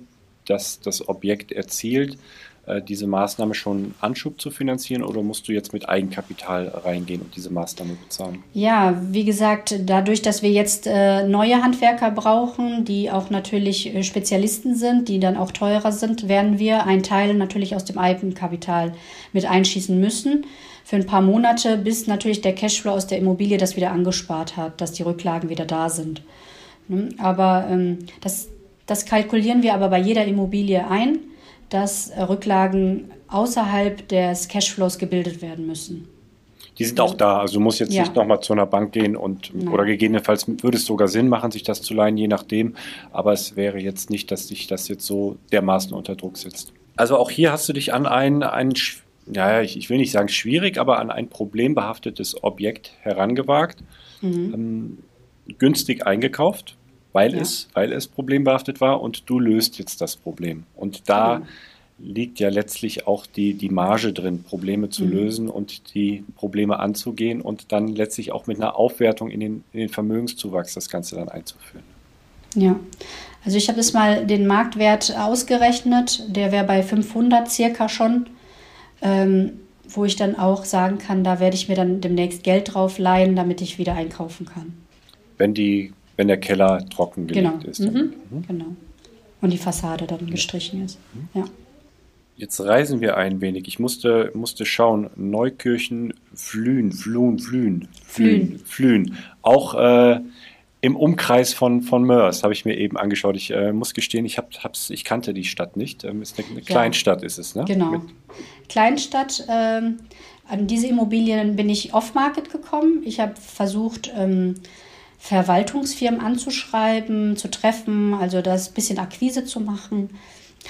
das das Objekt erzielt, äh, diese Maßnahme schon Anschub zu finanzieren oder musst du jetzt mit Eigenkapital reingehen und diese Maßnahme bezahlen? Ja, wie gesagt, dadurch, dass wir jetzt äh, neue Handwerker brauchen, die auch natürlich äh, Spezialisten sind, die dann auch teurer sind, werden wir einen Teil natürlich aus dem Eigenkapital mit einschießen müssen für ein paar Monate, bis natürlich der Cashflow aus der Immobilie das wieder angespart hat, dass die Rücklagen wieder da sind. Ne? Aber ähm, das, das kalkulieren wir aber bei jeder Immobilie ein, dass Rücklagen außerhalb des Cashflows gebildet werden müssen. Die sind auch da. Also du musst jetzt ja. nicht nochmal zu einer Bank gehen und Nein. oder gegebenenfalls würde es sogar Sinn machen, sich das zu leihen, je nachdem. Aber es wäre jetzt nicht, dass sich das jetzt so dermaßen unter Druck setzt. Also auch hier hast du dich an ein, ein ja, ich, ich will nicht sagen schwierig, aber an ein problembehaftetes Objekt herangewagt, mhm. ähm, günstig eingekauft, weil, ja. es, weil es problembehaftet war und du löst jetzt das Problem. Und da genau. liegt ja letztlich auch die, die Marge drin, Probleme zu mhm. lösen und die Probleme anzugehen und dann letztlich auch mit einer Aufwertung in den, in den Vermögenszuwachs das Ganze dann einzuführen. Ja, also ich habe das mal den Marktwert ausgerechnet, der wäre bei 500 circa schon, ähm, wo ich dann auch sagen kann, da werde ich mir dann demnächst Geld drauf leihen, damit ich wieder einkaufen kann. Wenn die wenn der Keller trocken gelegt genau. ist. Mhm. Mhm. Genau. Und die Fassade dann gestrichen ist. Mhm. Ja. Jetzt reisen wir ein wenig. Ich musste, musste schauen. Neukirchen, Flühen, Flühen, Flühen, Flühen, Flühen. Auch äh, im Umkreis von, von Mörs, habe ich mir eben angeschaut. Ich äh, muss gestehen, ich, hab, hab's, ich kannte die Stadt nicht. Ähm, ist eine, eine Kleinstadt ist es, ne? Genau. Mit, Kleinstadt. Ähm, an diese Immobilien bin ich off-market gekommen. Ich habe versucht, ähm, Verwaltungsfirmen anzuschreiben, zu treffen, also das bisschen Akquise zu machen.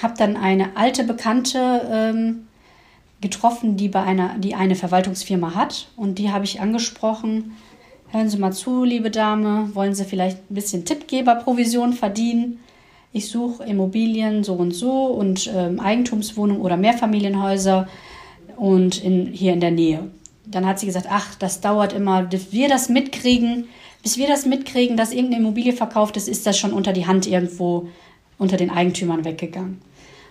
Habe dann eine alte Bekannte ähm, getroffen, die bei einer, die eine Verwaltungsfirma hat und die habe ich angesprochen. Hören Sie mal zu, liebe Dame, wollen Sie vielleicht ein bisschen Tippgeberprovision verdienen? Ich suche Immobilien so und so und ähm, Eigentumswohnungen oder Mehrfamilienhäuser und in, hier in der Nähe. Dann hat sie gesagt, ach, das dauert immer, wir das mitkriegen, bis wir das mitkriegen, dass irgendeine Immobilie verkauft ist, ist das schon unter die Hand irgendwo unter den Eigentümern weggegangen.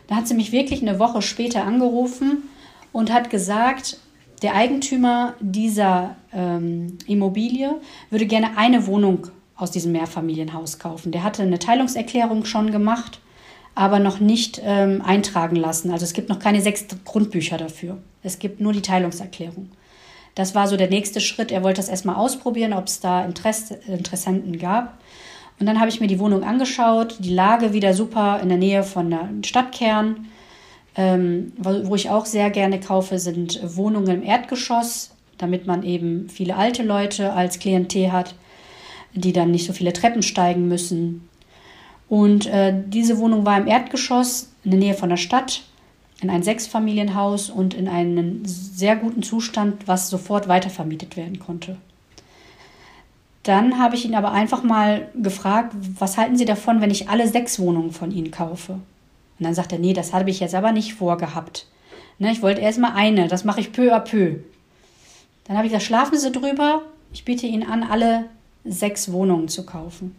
Da hat sie mich wirklich eine Woche später angerufen und hat gesagt, der Eigentümer dieser ähm, Immobilie würde gerne eine Wohnung aus diesem Mehrfamilienhaus kaufen. Der hatte eine Teilungserklärung schon gemacht, aber noch nicht ähm, eintragen lassen. Also es gibt noch keine sechs Grundbücher dafür. Es gibt nur die Teilungserklärung. Das war so der nächste Schritt. Er wollte das erstmal ausprobieren, ob es da Interesse, Interessenten gab. Und dann habe ich mir die Wohnung angeschaut, die Lage wieder super in der Nähe von der Stadtkern. Ähm, wo ich auch sehr gerne kaufe, sind Wohnungen im Erdgeschoss, damit man eben viele alte Leute als Klientel hat, die dann nicht so viele Treppen steigen müssen. Und äh, diese Wohnung war im Erdgeschoss in der Nähe von der Stadt, in ein Sechsfamilienhaus und in einem sehr guten Zustand, was sofort weitervermietet werden konnte. Dann habe ich ihn aber einfach mal gefragt, was halten Sie davon, wenn ich alle sechs Wohnungen von Ihnen kaufe? Und dann sagt er, nee, das habe ich jetzt aber nicht vorgehabt. Ne, ich wollte erst mal eine, das mache ich peu à peu. Dann habe ich gesagt, schlafen Sie drüber, ich biete Ihnen an, alle sechs Wohnungen zu kaufen.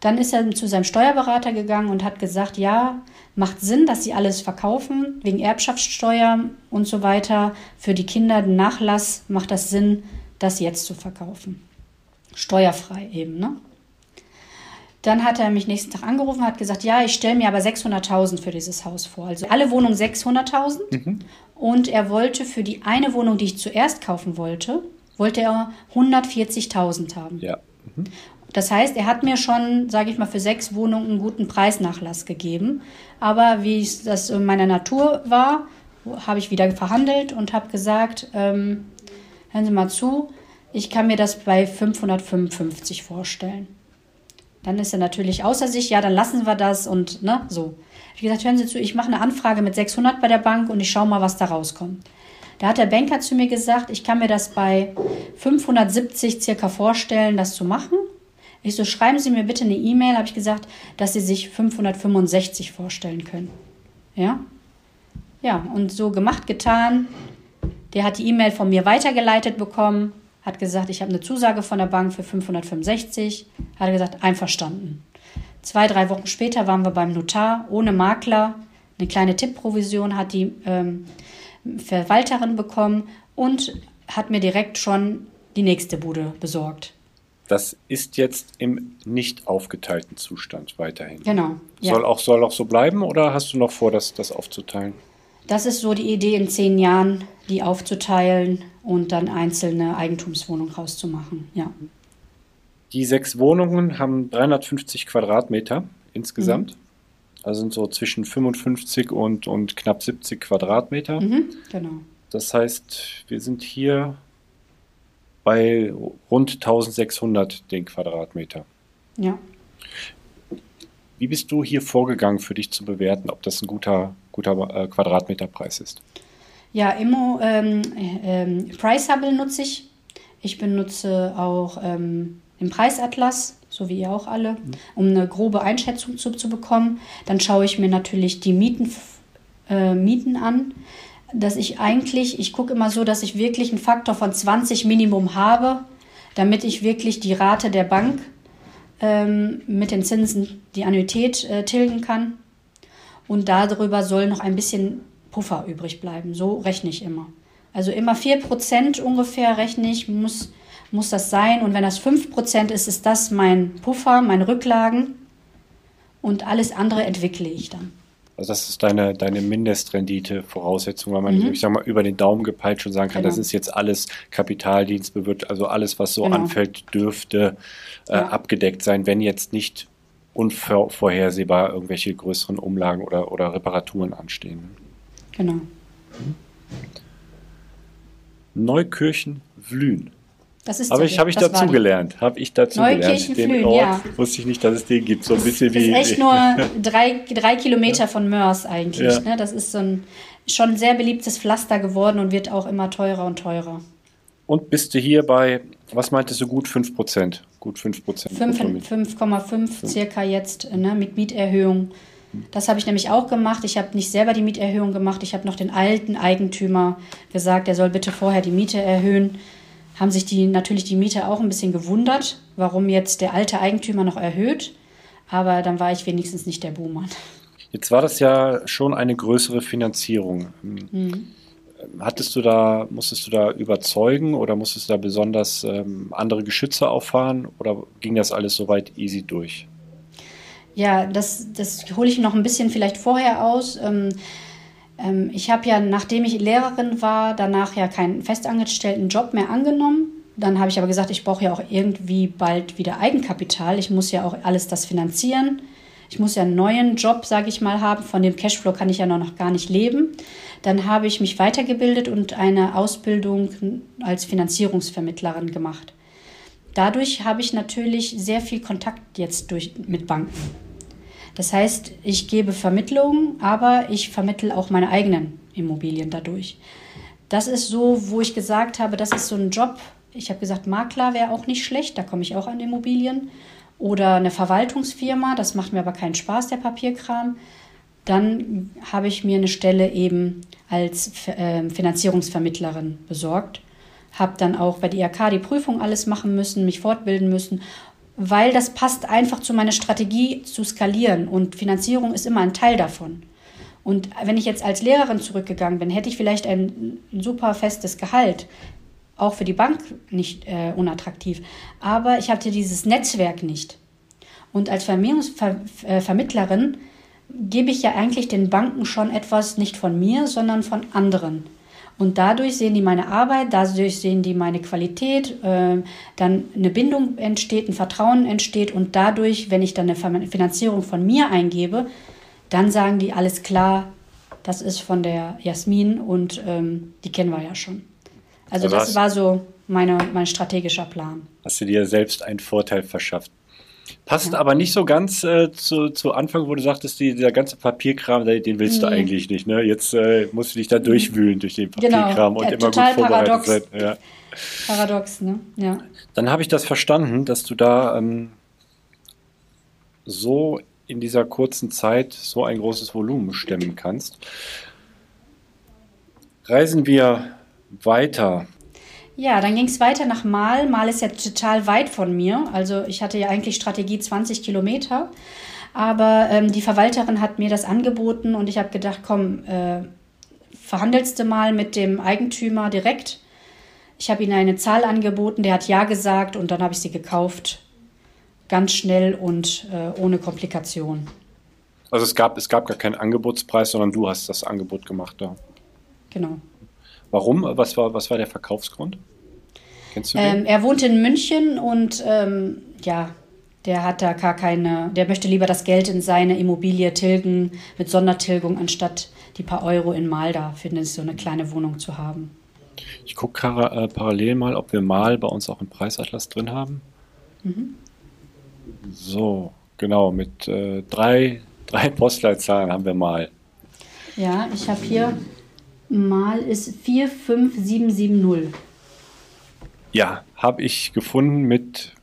Dann ist er zu seinem Steuerberater gegangen und hat gesagt, ja, macht Sinn, dass Sie alles verkaufen, wegen Erbschaftssteuer und so weiter. Für die Kinder den Nachlass macht das Sinn, das jetzt zu verkaufen. Steuerfrei eben, ne? Dann hat er mich nächsten Tag angerufen, hat gesagt, ja, ich stelle mir aber 600.000 für dieses Haus vor. Also alle Wohnungen 600.000. Mhm. Und er wollte für die eine Wohnung, die ich zuerst kaufen wollte, wollte er 140.000 haben. Ja. Mhm. Das heißt, er hat mir schon, sage ich mal, für sechs Wohnungen einen guten Preisnachlass gegeben. Aber wie das in meiner Natur war, habe ich wieder verhandelt und habe gesagt, ähm, hören Sie mal zu, ich kann mir das bei 555 vorstellen. Dann ist er natürlich außer sich, ja, dann lassen wir das und ne, so. Ich gesagt, hören Sie zu, ich mache eine Anfrage mit 600 bei der Bank und ich schaue mal, was da rauskommt. Da hat der Banker zu mir gesagt, ich kann mir das bei 570 circa vorstellen, das zu machen. Ich so, schreiben Sie mir bitte eine E-Mail, habe ich gesagt, dass Sie sich 565 vorstellen können. Ja? Ja, und so gemacht, getan. Der hat die E-Mail von mir weitergeleitet bekommen hat gesagt, ich habe eine Zusage von der Bank für 565, hat er gesagt, einverstanden. Zwei, drei Wochen später waren wir beim Notar, ohne Makler, eine kleine Tippprovision hat die ähm, Verwalterin bekommen und hat mir direkt schon die nächste Bude besorgt. Das ist jetzt im nicht aufgeteilten Zustand weiterhin. Genau. Ja. Soll, auch, soll auch so bleiben oder hast du noch vor, das, das aufzuteilen? Das ist so die Idee, in zehn Jahren die aufzuteilen und dann einzelne Eigentumswohnungen rauszumachen. Ja. Die sechs Wohnungen haben 350 Quadratmeter insgesamt. Mhm. Also sind so zwischen 55 und, und knapp 70 Quadratmeter. Mhm, genau. Das heißt, wir sind hier bei rund 1600 den Quadratmeter. Ja. Wie bist du hier vorgegangen, für dich zu bewerten, ob das ein guter, guter äh, Quadratmeterpreis ist? Ja, Immo ähm, ähm, Price Hubble nutze ich. Ich benutze auch ähm, den Preisatlas, so wie ihr auch alle, um eine grobe Einschätzung zu, zu bekommen. Dann schaue ich mir natürlich die Mieten, äh, Mieten an. Dass ich eigentlich, ich gucke immer so, dass ich wirklich einen Faktor von 20 Minimum habe, damit ich wirklich die Rate der Bank ähm, mit den Zinsen, die Annuität äh, tilgen kann. Und darüber soll noch ein bisschen Puffer übrig bleiben. So rechne ich immer. Also immer 4% ungefähr rechne ich, muss, muss das sein. Und wenn das 5% ist, ist das mein Puffer, meine Rücklagen. Und alles andere entwickle ich dann. Also das ist deine, deine Mindestrendite-Voraussetzung, weil man, mhm. ich sag mal, über den Daumen gepeilt schon sagen kann, genau. das ist jetzt alles Kapitaldienst, also alles, was so genau. anfällt, dürfte äh, ja. abgedeckt sein, wenn jetzt nicht unvorhersehbar irgendwelche größeren Umlagen oder, oder Reparaturen anstehen. Genau. Neukirchen Das ist habe ich, hab ich dazu gelernt. Habe ich dazu gelernt. Den Ort ja. wusste ich nicht, dass es den gibt. So ein bisschen das wie. ist echt nur drei, drei Kilometer von Mörs eigentlich. Ja. Ne? Das ist so ein schon sehr beliebtes Pflaster geworden und wird auch immer teurer und teurer. Und bist du hier bei, was meintest du, gut 5 Prozent? Gut 5 Prozent. 5,5 circa jetzt ne, mit Mieterhöhung. Das habe ich nämlich auch gemacht. Ich habe nicht selber die Mieterhöhung gemacht. Ich habe noch den alten Eigentümer gesagt, er soll bitte vorher die Miete erhöhen. Haben sich die natürlich die Mieter auch ein bisschen gewundert, warum jetzt der alte Eigentümer noch erhöht. Aber dann war ich wenigstens nicht der Buhmann. Jetzt war das ja schon eine größere Finanzierung. Mhm. Hattest du da, musstest du da überzeugen oder musstest du da besonders ähm, andere Geschütze auffahren oder ging das alles soweit easy durch? Ja, das, das hole ich noch ein bisschen vielleicht vorher aus. Ähm, ich habe ja, nachdem ich Lehrerin war, danach ja keinen festangestellten Job mehr angenommen. Dann habe ich aber gesagt, ich brauche ja auch irgendwie bald wieder Eigenkapital. Ich muss ja auch alles das finanzieren. Ich muss ja einen neuen Job, sage ich mal, haben. Von dem Cashflow kann ich ja noch gar nicht leben. Dann habe ich mich weitergebildet und eine Ausbildung als Finanzierungsvermittlerin gemacht. Dadurch habe ich natürlich sehr viel Kontakt jetzt durch, mit Banken. Das heißt, ich gebe Vermittlungen, aber ich vermittle auch meine eigenen Immobilien dadurch. Das ist so, wo ich gesagt habe, das ist so ein Job. Ich habe gesagt, Makler wäre auch nicht schlecht, da komme ich auch an Immobilien. Oder eine Verwaltungsfirma, das macht mir aber keinen Spaß, der Papierkram. Dann habe ich mir eine Stelle eben als äh, Finanzierungsvermittlerin besorgt. Habe dann auch bei der IHK die Prüfung alles machen müssen, mich fortbilden müssen, weil das passt einfach zu meiner Strategie zu skalieren und Finanzierung ist immer ein Teil davon. Und wenn ich jetzt als Lehrerin zurückgegangen bin, hätte ich vielleicht ein super festes Gehalt, auch für die Bank nicht äh, unattraktiv. Aber ich hatte dieses Netzwerk nicht. Und als Vermögensvermittlerin gebe ich ja eigentlich den Banken schon etwas nicht von mir, sondern von anderen. Und dadurch sehen die meine Arbeit, dadurch sehen die meine Qualität, äh, dann eine Bindung entsteht, ein Vertrauen entsteht und dadurch, wenn ich dann eine Finanzierung von mir eingebe, dann sagen die alles klar, das ist von der Jasmin und ähm, die kennen wir ja schon. Also, also das war so meine, mein strategischer Plan. Hast du dir selbst einen Vorteil verschafft? Passt aber nicht so ganz äh, zu, zu Anfang, wo du sagtest, die, dieser ganze Papierkram, den willst nee. du eigentlich nicht. Ne? Jetzt äh, musst du dich da durchwühlen durch den genau. Papierkram genau. und ja, immer gut vorbereitet paradox. sein. Ja. Paradox, ne? Ja. Dann habe ich das verstanden, dass du da ähm, so in dieser kurzen Zeit so ein großes Volumen stemmen kannst. Reisen wir weiter ja, dann ging es weiter nach Mal. Mal ist ja total weit von mir. Also ich hatte ja eigentlich Strategie 20 Kilometer. Aber ähm, die Verwalterin hat mir das angeboten und ich habe gedacht, komm, äh, verhandelst du mal mit dem Eigentümer direkt. Ich habe ihm eine Zahl angeboten, der hat ja gesagt und dann habe ich sie gekauft. Ganz schnell und äh, ohne Komplikation. Also es gab, es gab gar keinen Angebotspreis, sondern du hast das Angebot gemacht da. Genau. Warum? Was war, was war der Verkaufsgrund? Kennst du den? Ähm, er wohnt in München und ähm, ja, der hat da gar keine, der möchte lieber das Geld in seine Immobilie tilgen mit Sondertilgung, anstatt die paar Euro in Mal da für eine, so eine kleine Wohnung zu haben. Ich gucke äh, parallel mal, ob wir Mal bei uns auch im Preisatlas drin haben. Mhm. So, genau, mit äh, drei, drei Postleitzahlen haben wir Mal. Ja, ich habe hier Mal ist 45770. Ja, habe ich gefunden mit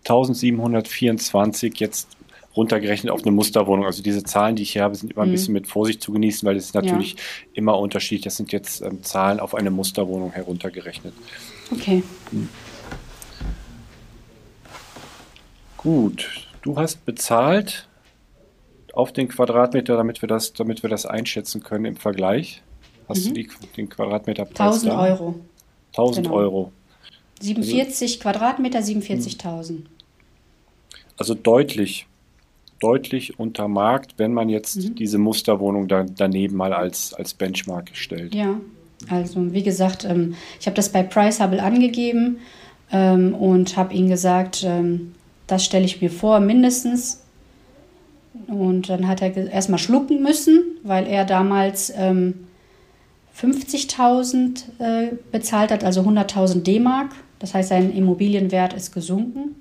1724 jetzt runtergerechnet auf eine Musterwohnung. Also diese Zahlen, die ich hier habe, sind immer ein mhm. bisschen mit Vorsicht zu genießen, weil es ist natürlich ja. immer unterschiedlich. Das sind jetzt ähm, Zahlen auf eine Musterwohnung heruntergerechnet. Okay. Mhm. Gut, du hast bezahlt auf den Quadratmeter, damit wir das, damit wir das einschätzen können im Vergleich. Hast mhm. du die, den Quadratmeterpreis 1000 Euro. 1000 genau. Euro. 47 also, Quadratmeter, 47.000. Also deutlich deutlich unter Markt, wenn man jetzt mhm. diese Musterwohnung da, daneben mal als, als Benchmark stellt. Ja, also wie gesagt, ähm, ich habe das bei Priceable angegeben ähm, und habe ihnen gesagt, ähm, das stelle ich mir vor, mindestens. Und dann hat er erstmal schlucken müssen, weil er damals ähm, 50.000 äh, bezahlt hat, also 100.000 D-Mark. Das heißt, sein Immobilienwert ist gesunken.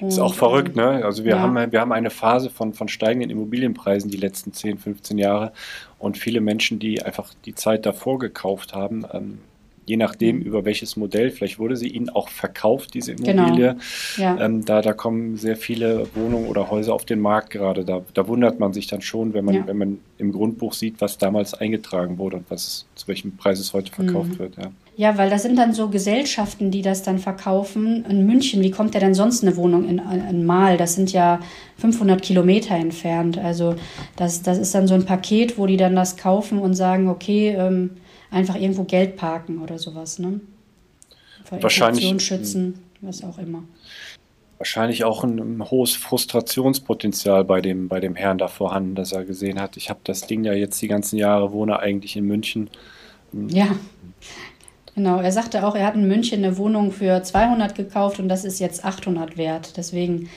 Und, ist auch verrückt, ne? Also wir, ja. haben, wir haben eine Phase von, von steigenden Immobilienpreisen die letzten 10, 15 Jahre und viele Menschen, die einfach die Zeit davor gekauft haben, ähm, je nachdem, mhm. über welches Modell, vielleicht wurde sie ihnen auch verkauft, diese genau. Immobilie. Genau. Ja. Ähm, da, da kommen sehr viele Wohnungen oder Häuser auf den Markt gerade. Da, da wundert man sich dann schon, wenn man, ja. wenn man im Grundbuch sieht, was damals eingetragen wurde und was zu welchem Preis es heute verkauft mhm. wird. Ja. ja, weil das sind dann so Gesellschaften, die das dann verkaufen. In München, wie kommt der denn sonst eine Wohnung in, in Mal? Das sind ja 500 Kilometer entfernt. Also das, das ist dann so ein Paket, wo die dann das kaufen und sagen, okay, ähm, einfach irgendwo Geld parken oder sowas. Ne? Vor Wahrscheinlich schützen, was auch immer. Wahrscheinlich auch ein, ein, hohes Frustrationspotenzial bei dem, bei dem Herrn da vorhanden, dass er gesehen hat, ich habe das Ding ja jetzt die ganzen Jahre, wohne eigentlich in München. Ja, genau. Er sagte auch, er hat in München eine Wohnung für 200 gekauft und das ist jetzt 800 wert. Deswegen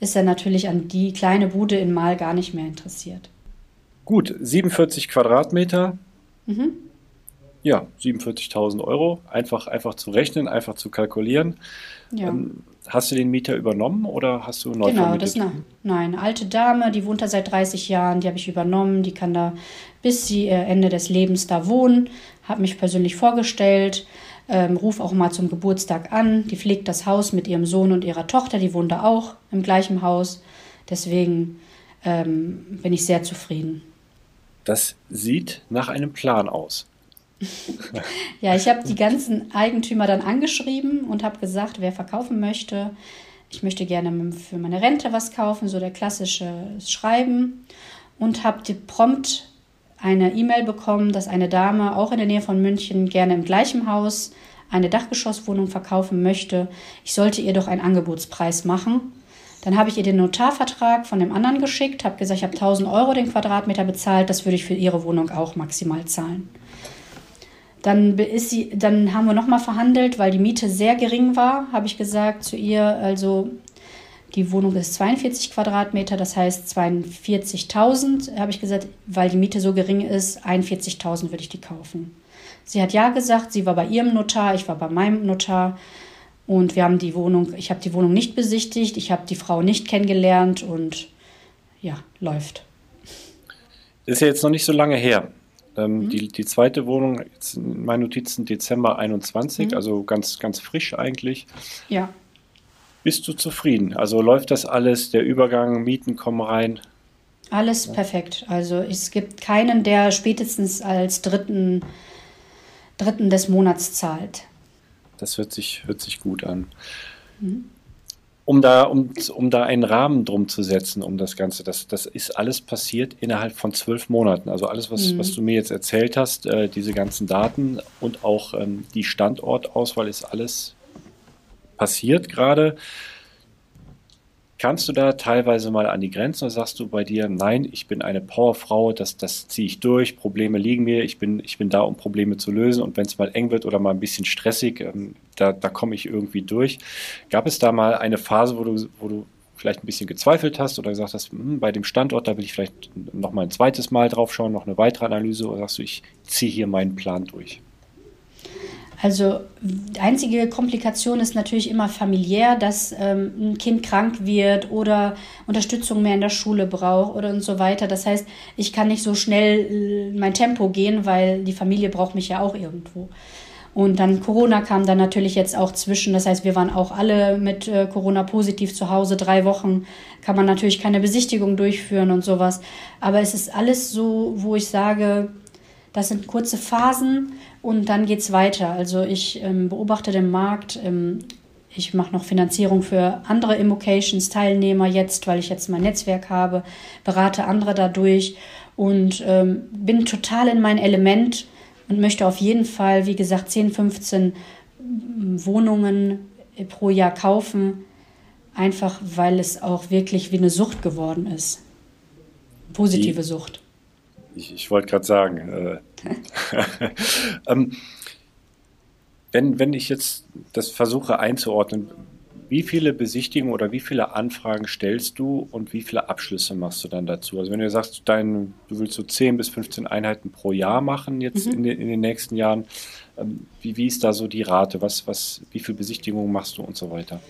ist er natürlich an die kleine Bude in Mal gar nicht mehr interessiert. Gut, 47 Quadratmeter. Mhm ja, 47.000 Euro. Einfach, einfach zu rechnen, einfach zu kalkulieren. Ja. Ähm, hast du den Mieter übernommen oder hast du neu Genau, vermietet? das eine, nein, alte Dame, die wohnt da seit 30 Jahren, die habe ich übernommen. Die kann da bis sie äh, Ende des Lebens da wohnen. Habe mich persönlich vorgestellt. Ähm, ruf auch mal zum Geburtstag an. Die pflegt das Haus mit ihrem Sohn und ihrer Tochter. Die wohnen da auch im gleichen Haus. Deswegen ähm, bin ich sehr zufrieden. Das sieht nach einem Plan aus. Ja, ich habe die ganzen Eigentümer dann angeschrieben und habe gesagt, wer verkaufen möchte. Ich möchte gerne für meine Rente was kaufen, so der klassische Schreiben. Und habe prompt eine E-Mail bekommen, dass eine Dame auch in der Nähe von München gerne im gleichen Haus eine Dachgeschosswohnung verkaufen möchte. Ich sollte ihr doch einen Angebotspreis machen. Dann habe ich ihr den Notarvertrag von dem anderen geschickt, habe gesagt, ich habe 1000 Euro den Quadratmeter bezahlt, das würde ich für ihre Wohnung auch maximal zahlen. Dann, ist sie, dann haben wir nochmal verhandelt, weil die Miete sehr gering war, habe ich gesagt zu ihr, also die Wohnung ist 42 Quadratmeter, das heißt 42.000, habe ich gesagt, weil die Miete so gering ist, 41.000 würde ich die kaufen. Sie hat ja gesagt, sie war bei ihrem Notar, ich war bei meinem Notar und wir haben die Wohnung, ich habe die Wohnung nicht besichtigt, ich habe die Frau nicht kennengelernt und ja, läuft. Ist ja jetzt noch nicht so lange her. Ähm, mhm. die, die zweite Wohnung, jetzt in meinen Notizen Dezember 21, mhm. also ganz, ganz frisch eigentlich. Ja. Bist du zufrieden? Also läuft das alles, der Übergang, Mieten kommen rein? Alles ja. perfekt. Also es gibt keinen, der spätestens als dritten, dritten des Monats zahlt. Das hört sich, hört sich gut an. Mhm um da, um, um da einen Rahmen drum zu setzen, um das Ganze. Das, das ist alles passiert innerhalb von zwölf Monaten. Also alles, was, mhm. was du mir jetzt erzählt hast, äh, diese ganzen Daten und auch ähm, die Standortauswahl ist alles passiert gerade. Kannst du da teilweise mal an die Grenzen oder sagst du bei dir, nein, ich bin eine Powerfrau, das, das ziehe ich durch, Probleme liegen mir, ich bin, ich bin da, um Probleme zu lösen und wenn es mal eng wird oder mal ein bisschen stressig, ähm, da, da komme ich irgendwie durch. Gab es da mal eine Phase, wo du, wo du vielleicht ein bisschen gezweifelt hast oder gesagt hast, hm, bei dem Standort, da will ich vielleicht noch mal ein zweites Mal drauf schauen, noch eine weitere Analyse oder sagst du, ich ziehe hier meinen Plan durch? Also die einzige Komplikation ist natürlich immer familiär, dass ähm, ein Kind krank wird oder Unterstützung mehr in der Schule braucht oder und so weiter. Das heißt, ich kann nicht so schnell äh, mein Tempo gehen, weil die Familie braucht mich ja auch irgendwo. Und dann Corona kam dann natürlich jetzt auch zwischen. Das heißt, wir waren auch alle mit äh, Corona positiv zu Hause. Drei Wochen kann man natürlich keine Besichtigung durchführen und sowas. Aber es ist alles so, wo ich sage, das sind kurze Phasen und dann geht es weiter. Also ich ähm, beobachte den Markt. Ähm, ich mache noch Finanzierung für andere Immocations-Teilnehmer jetzt, weil ich jetzt mein Netzwerk habe, berate andere dadurch und ähm, bin total in mein Element und möchte auf jeden Fall, wie gesagt, 10, 15 Wohnungen pro Jahr kaufen. einfach weil es auch wirklich wie eine Sucht geworden ist. Positive die, Sucht. Ich, ich wollte gerade sagen, äh, ähm, wenn, wenn ich jetzt das versuche einzuordnen, wie viele Besichtigungen oder wie viele Anfragen stellst du und wie viele Abschlüsse machst du dann dazu? Also wenn du sagst, dein, du willst so 10 bis 15 Einheiten pro Jahr machen jetzt mhm. in, den, in, den nächsten Jahren, ähm, wie, wie ist da so die Rate? Was, was, wie viele Besichtigungen machst du und so weiter?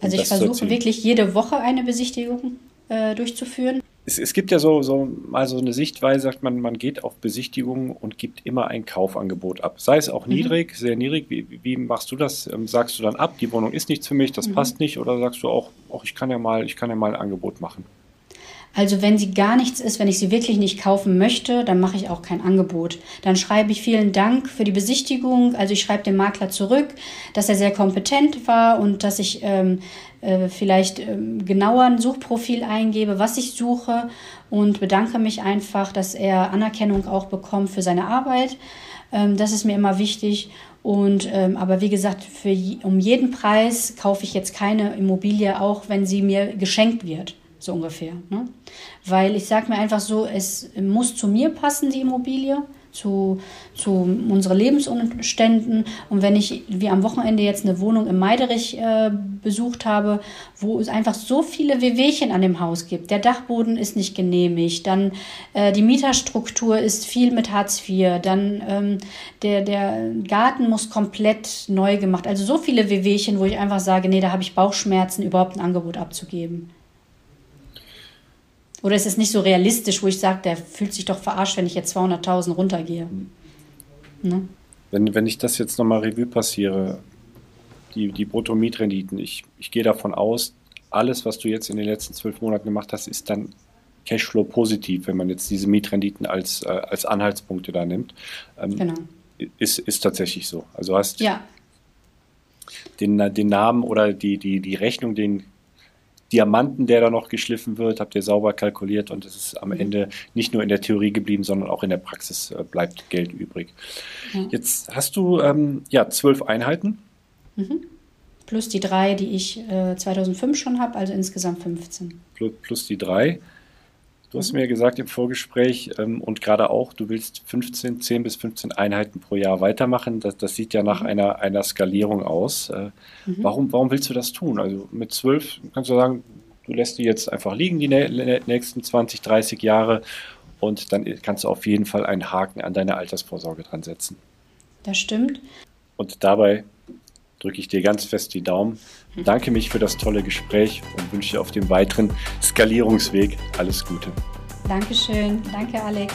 Also ich versuche wirklich jede Woche eine Besichtigung äh, durchzuführen es, es, gibt ja so, so mal so eine Sichtweise, sagt man, man geht auf Besichtigungen und gibt immer ein Kaufangebot ab. Sei es auch mhm. niedrig, sehr niedrig. Wie, wie, machst du das? Ähm, sagst du dann ab, die Wohnung ist nichts für mich, das mhm. passt nicht, oder sagst du auch, auch ich kann ja mal, ich kann ja mal ein Angebot machen? Also wenn sie gar nichts ist, wenn ich sie wirklich nicht kaufen möchte, dann mache ich auch kein Angebot. Dann schreibe ich vielen Dank für die Besichtigung. Also ich schreibe dem Makler zurück, dass er sehr kompetent war und dass ich ähm, äh, vielleicht ähm, genauer ein Suchprofil eingebe, was ich suche und bedanke mich einfach, dass er Anerkennung auch bekommt für seine Arbeit. Ähm, das ist mir immer wichtig. Und ähm, aber wie gesagt, für, um jeden Preis kaufe ich jetzt keine Immobilie, auch wenn sie mir geschenkt wird so ungefähr. Ne? Weil ich sage mir einfach so, es muss zu mir passen, die Immobilie, zu, zu unseren Lebensumständen. Und wenn ich wie am Wochenende jetzt eine Wohnung im Meiderich äh, besucht habe, wo es einfach so viele Wehwehchen an dem Haus gibt, der Dachboden ist nicht genehmigt, dann äh, die Mieterstruktur ist viel mit Hartz IV, dann ähm, der, der Garten muss komplett neu gemacht. Also so viele Wehwehchen, wo ich einfach sage, nee, da habe ich Bauchschmerzen, überhaupt ein Angebot abzugeben. Oder ist es nicht so realistisch, wo ich sage, der fühlt sich doch verarscht, wenn ich jetzt 200.000 runtergehe? Ne? Wenn, wenn ich das jetzt nochmal Revue passiere, die, die Bruttomietrenditen, ich, ich gehe davon aus, alles, was du jetzt in den letzten zwölf Monaten gemacht hast, ist dann Cashflow positiv, wenn man jetzt diese Mietrenditen als, äh, als Anhaltspunkte da nimmt. Ähm, genau. Ist, ist tatsächlich so. Also hast ja. den, den Namen oder die, die, die Rechnung, den Diamanten, der da noch geschliffen wird, habt ihr sauber kalkuliert und es ist am mhm. Ende nicht nur in der Theorie geblieben, sondern auch in der Praxis äh, bleibt Geld übrig. Ja. Jetzt hast du ähm, ja zwölf Einheiten. Mhm. Plus die drei, die ich äh, 2005 schon habe, also insgesamt 15. Plus, plus die drei. Du hast mir gesagt im Vorgespräch ähm, und gerade auch, du willst 15, 10 bis 15 Einheiten pro Jahr weitermachen. Das, das sieht ja nach mhm. einer, einer Skalierung aus. Äh, mhm. warum, warum willst du das tun? Also mit 12 kannst du sagen, du lässt die jetzt einfach liegen die nächsten 20, 30 Jahre und dann kannst du auf jeden Fall einen Haken an deine Altersvorsorge dran setzen. Das stimmt. Und dabei drücke ich dir ganz fest die Daumen. Danke mich für das tolle Gespräch und wünsche dir auf dem weiteren Skalierungsweg alles Gute. Dankeschön. Danke, Alex.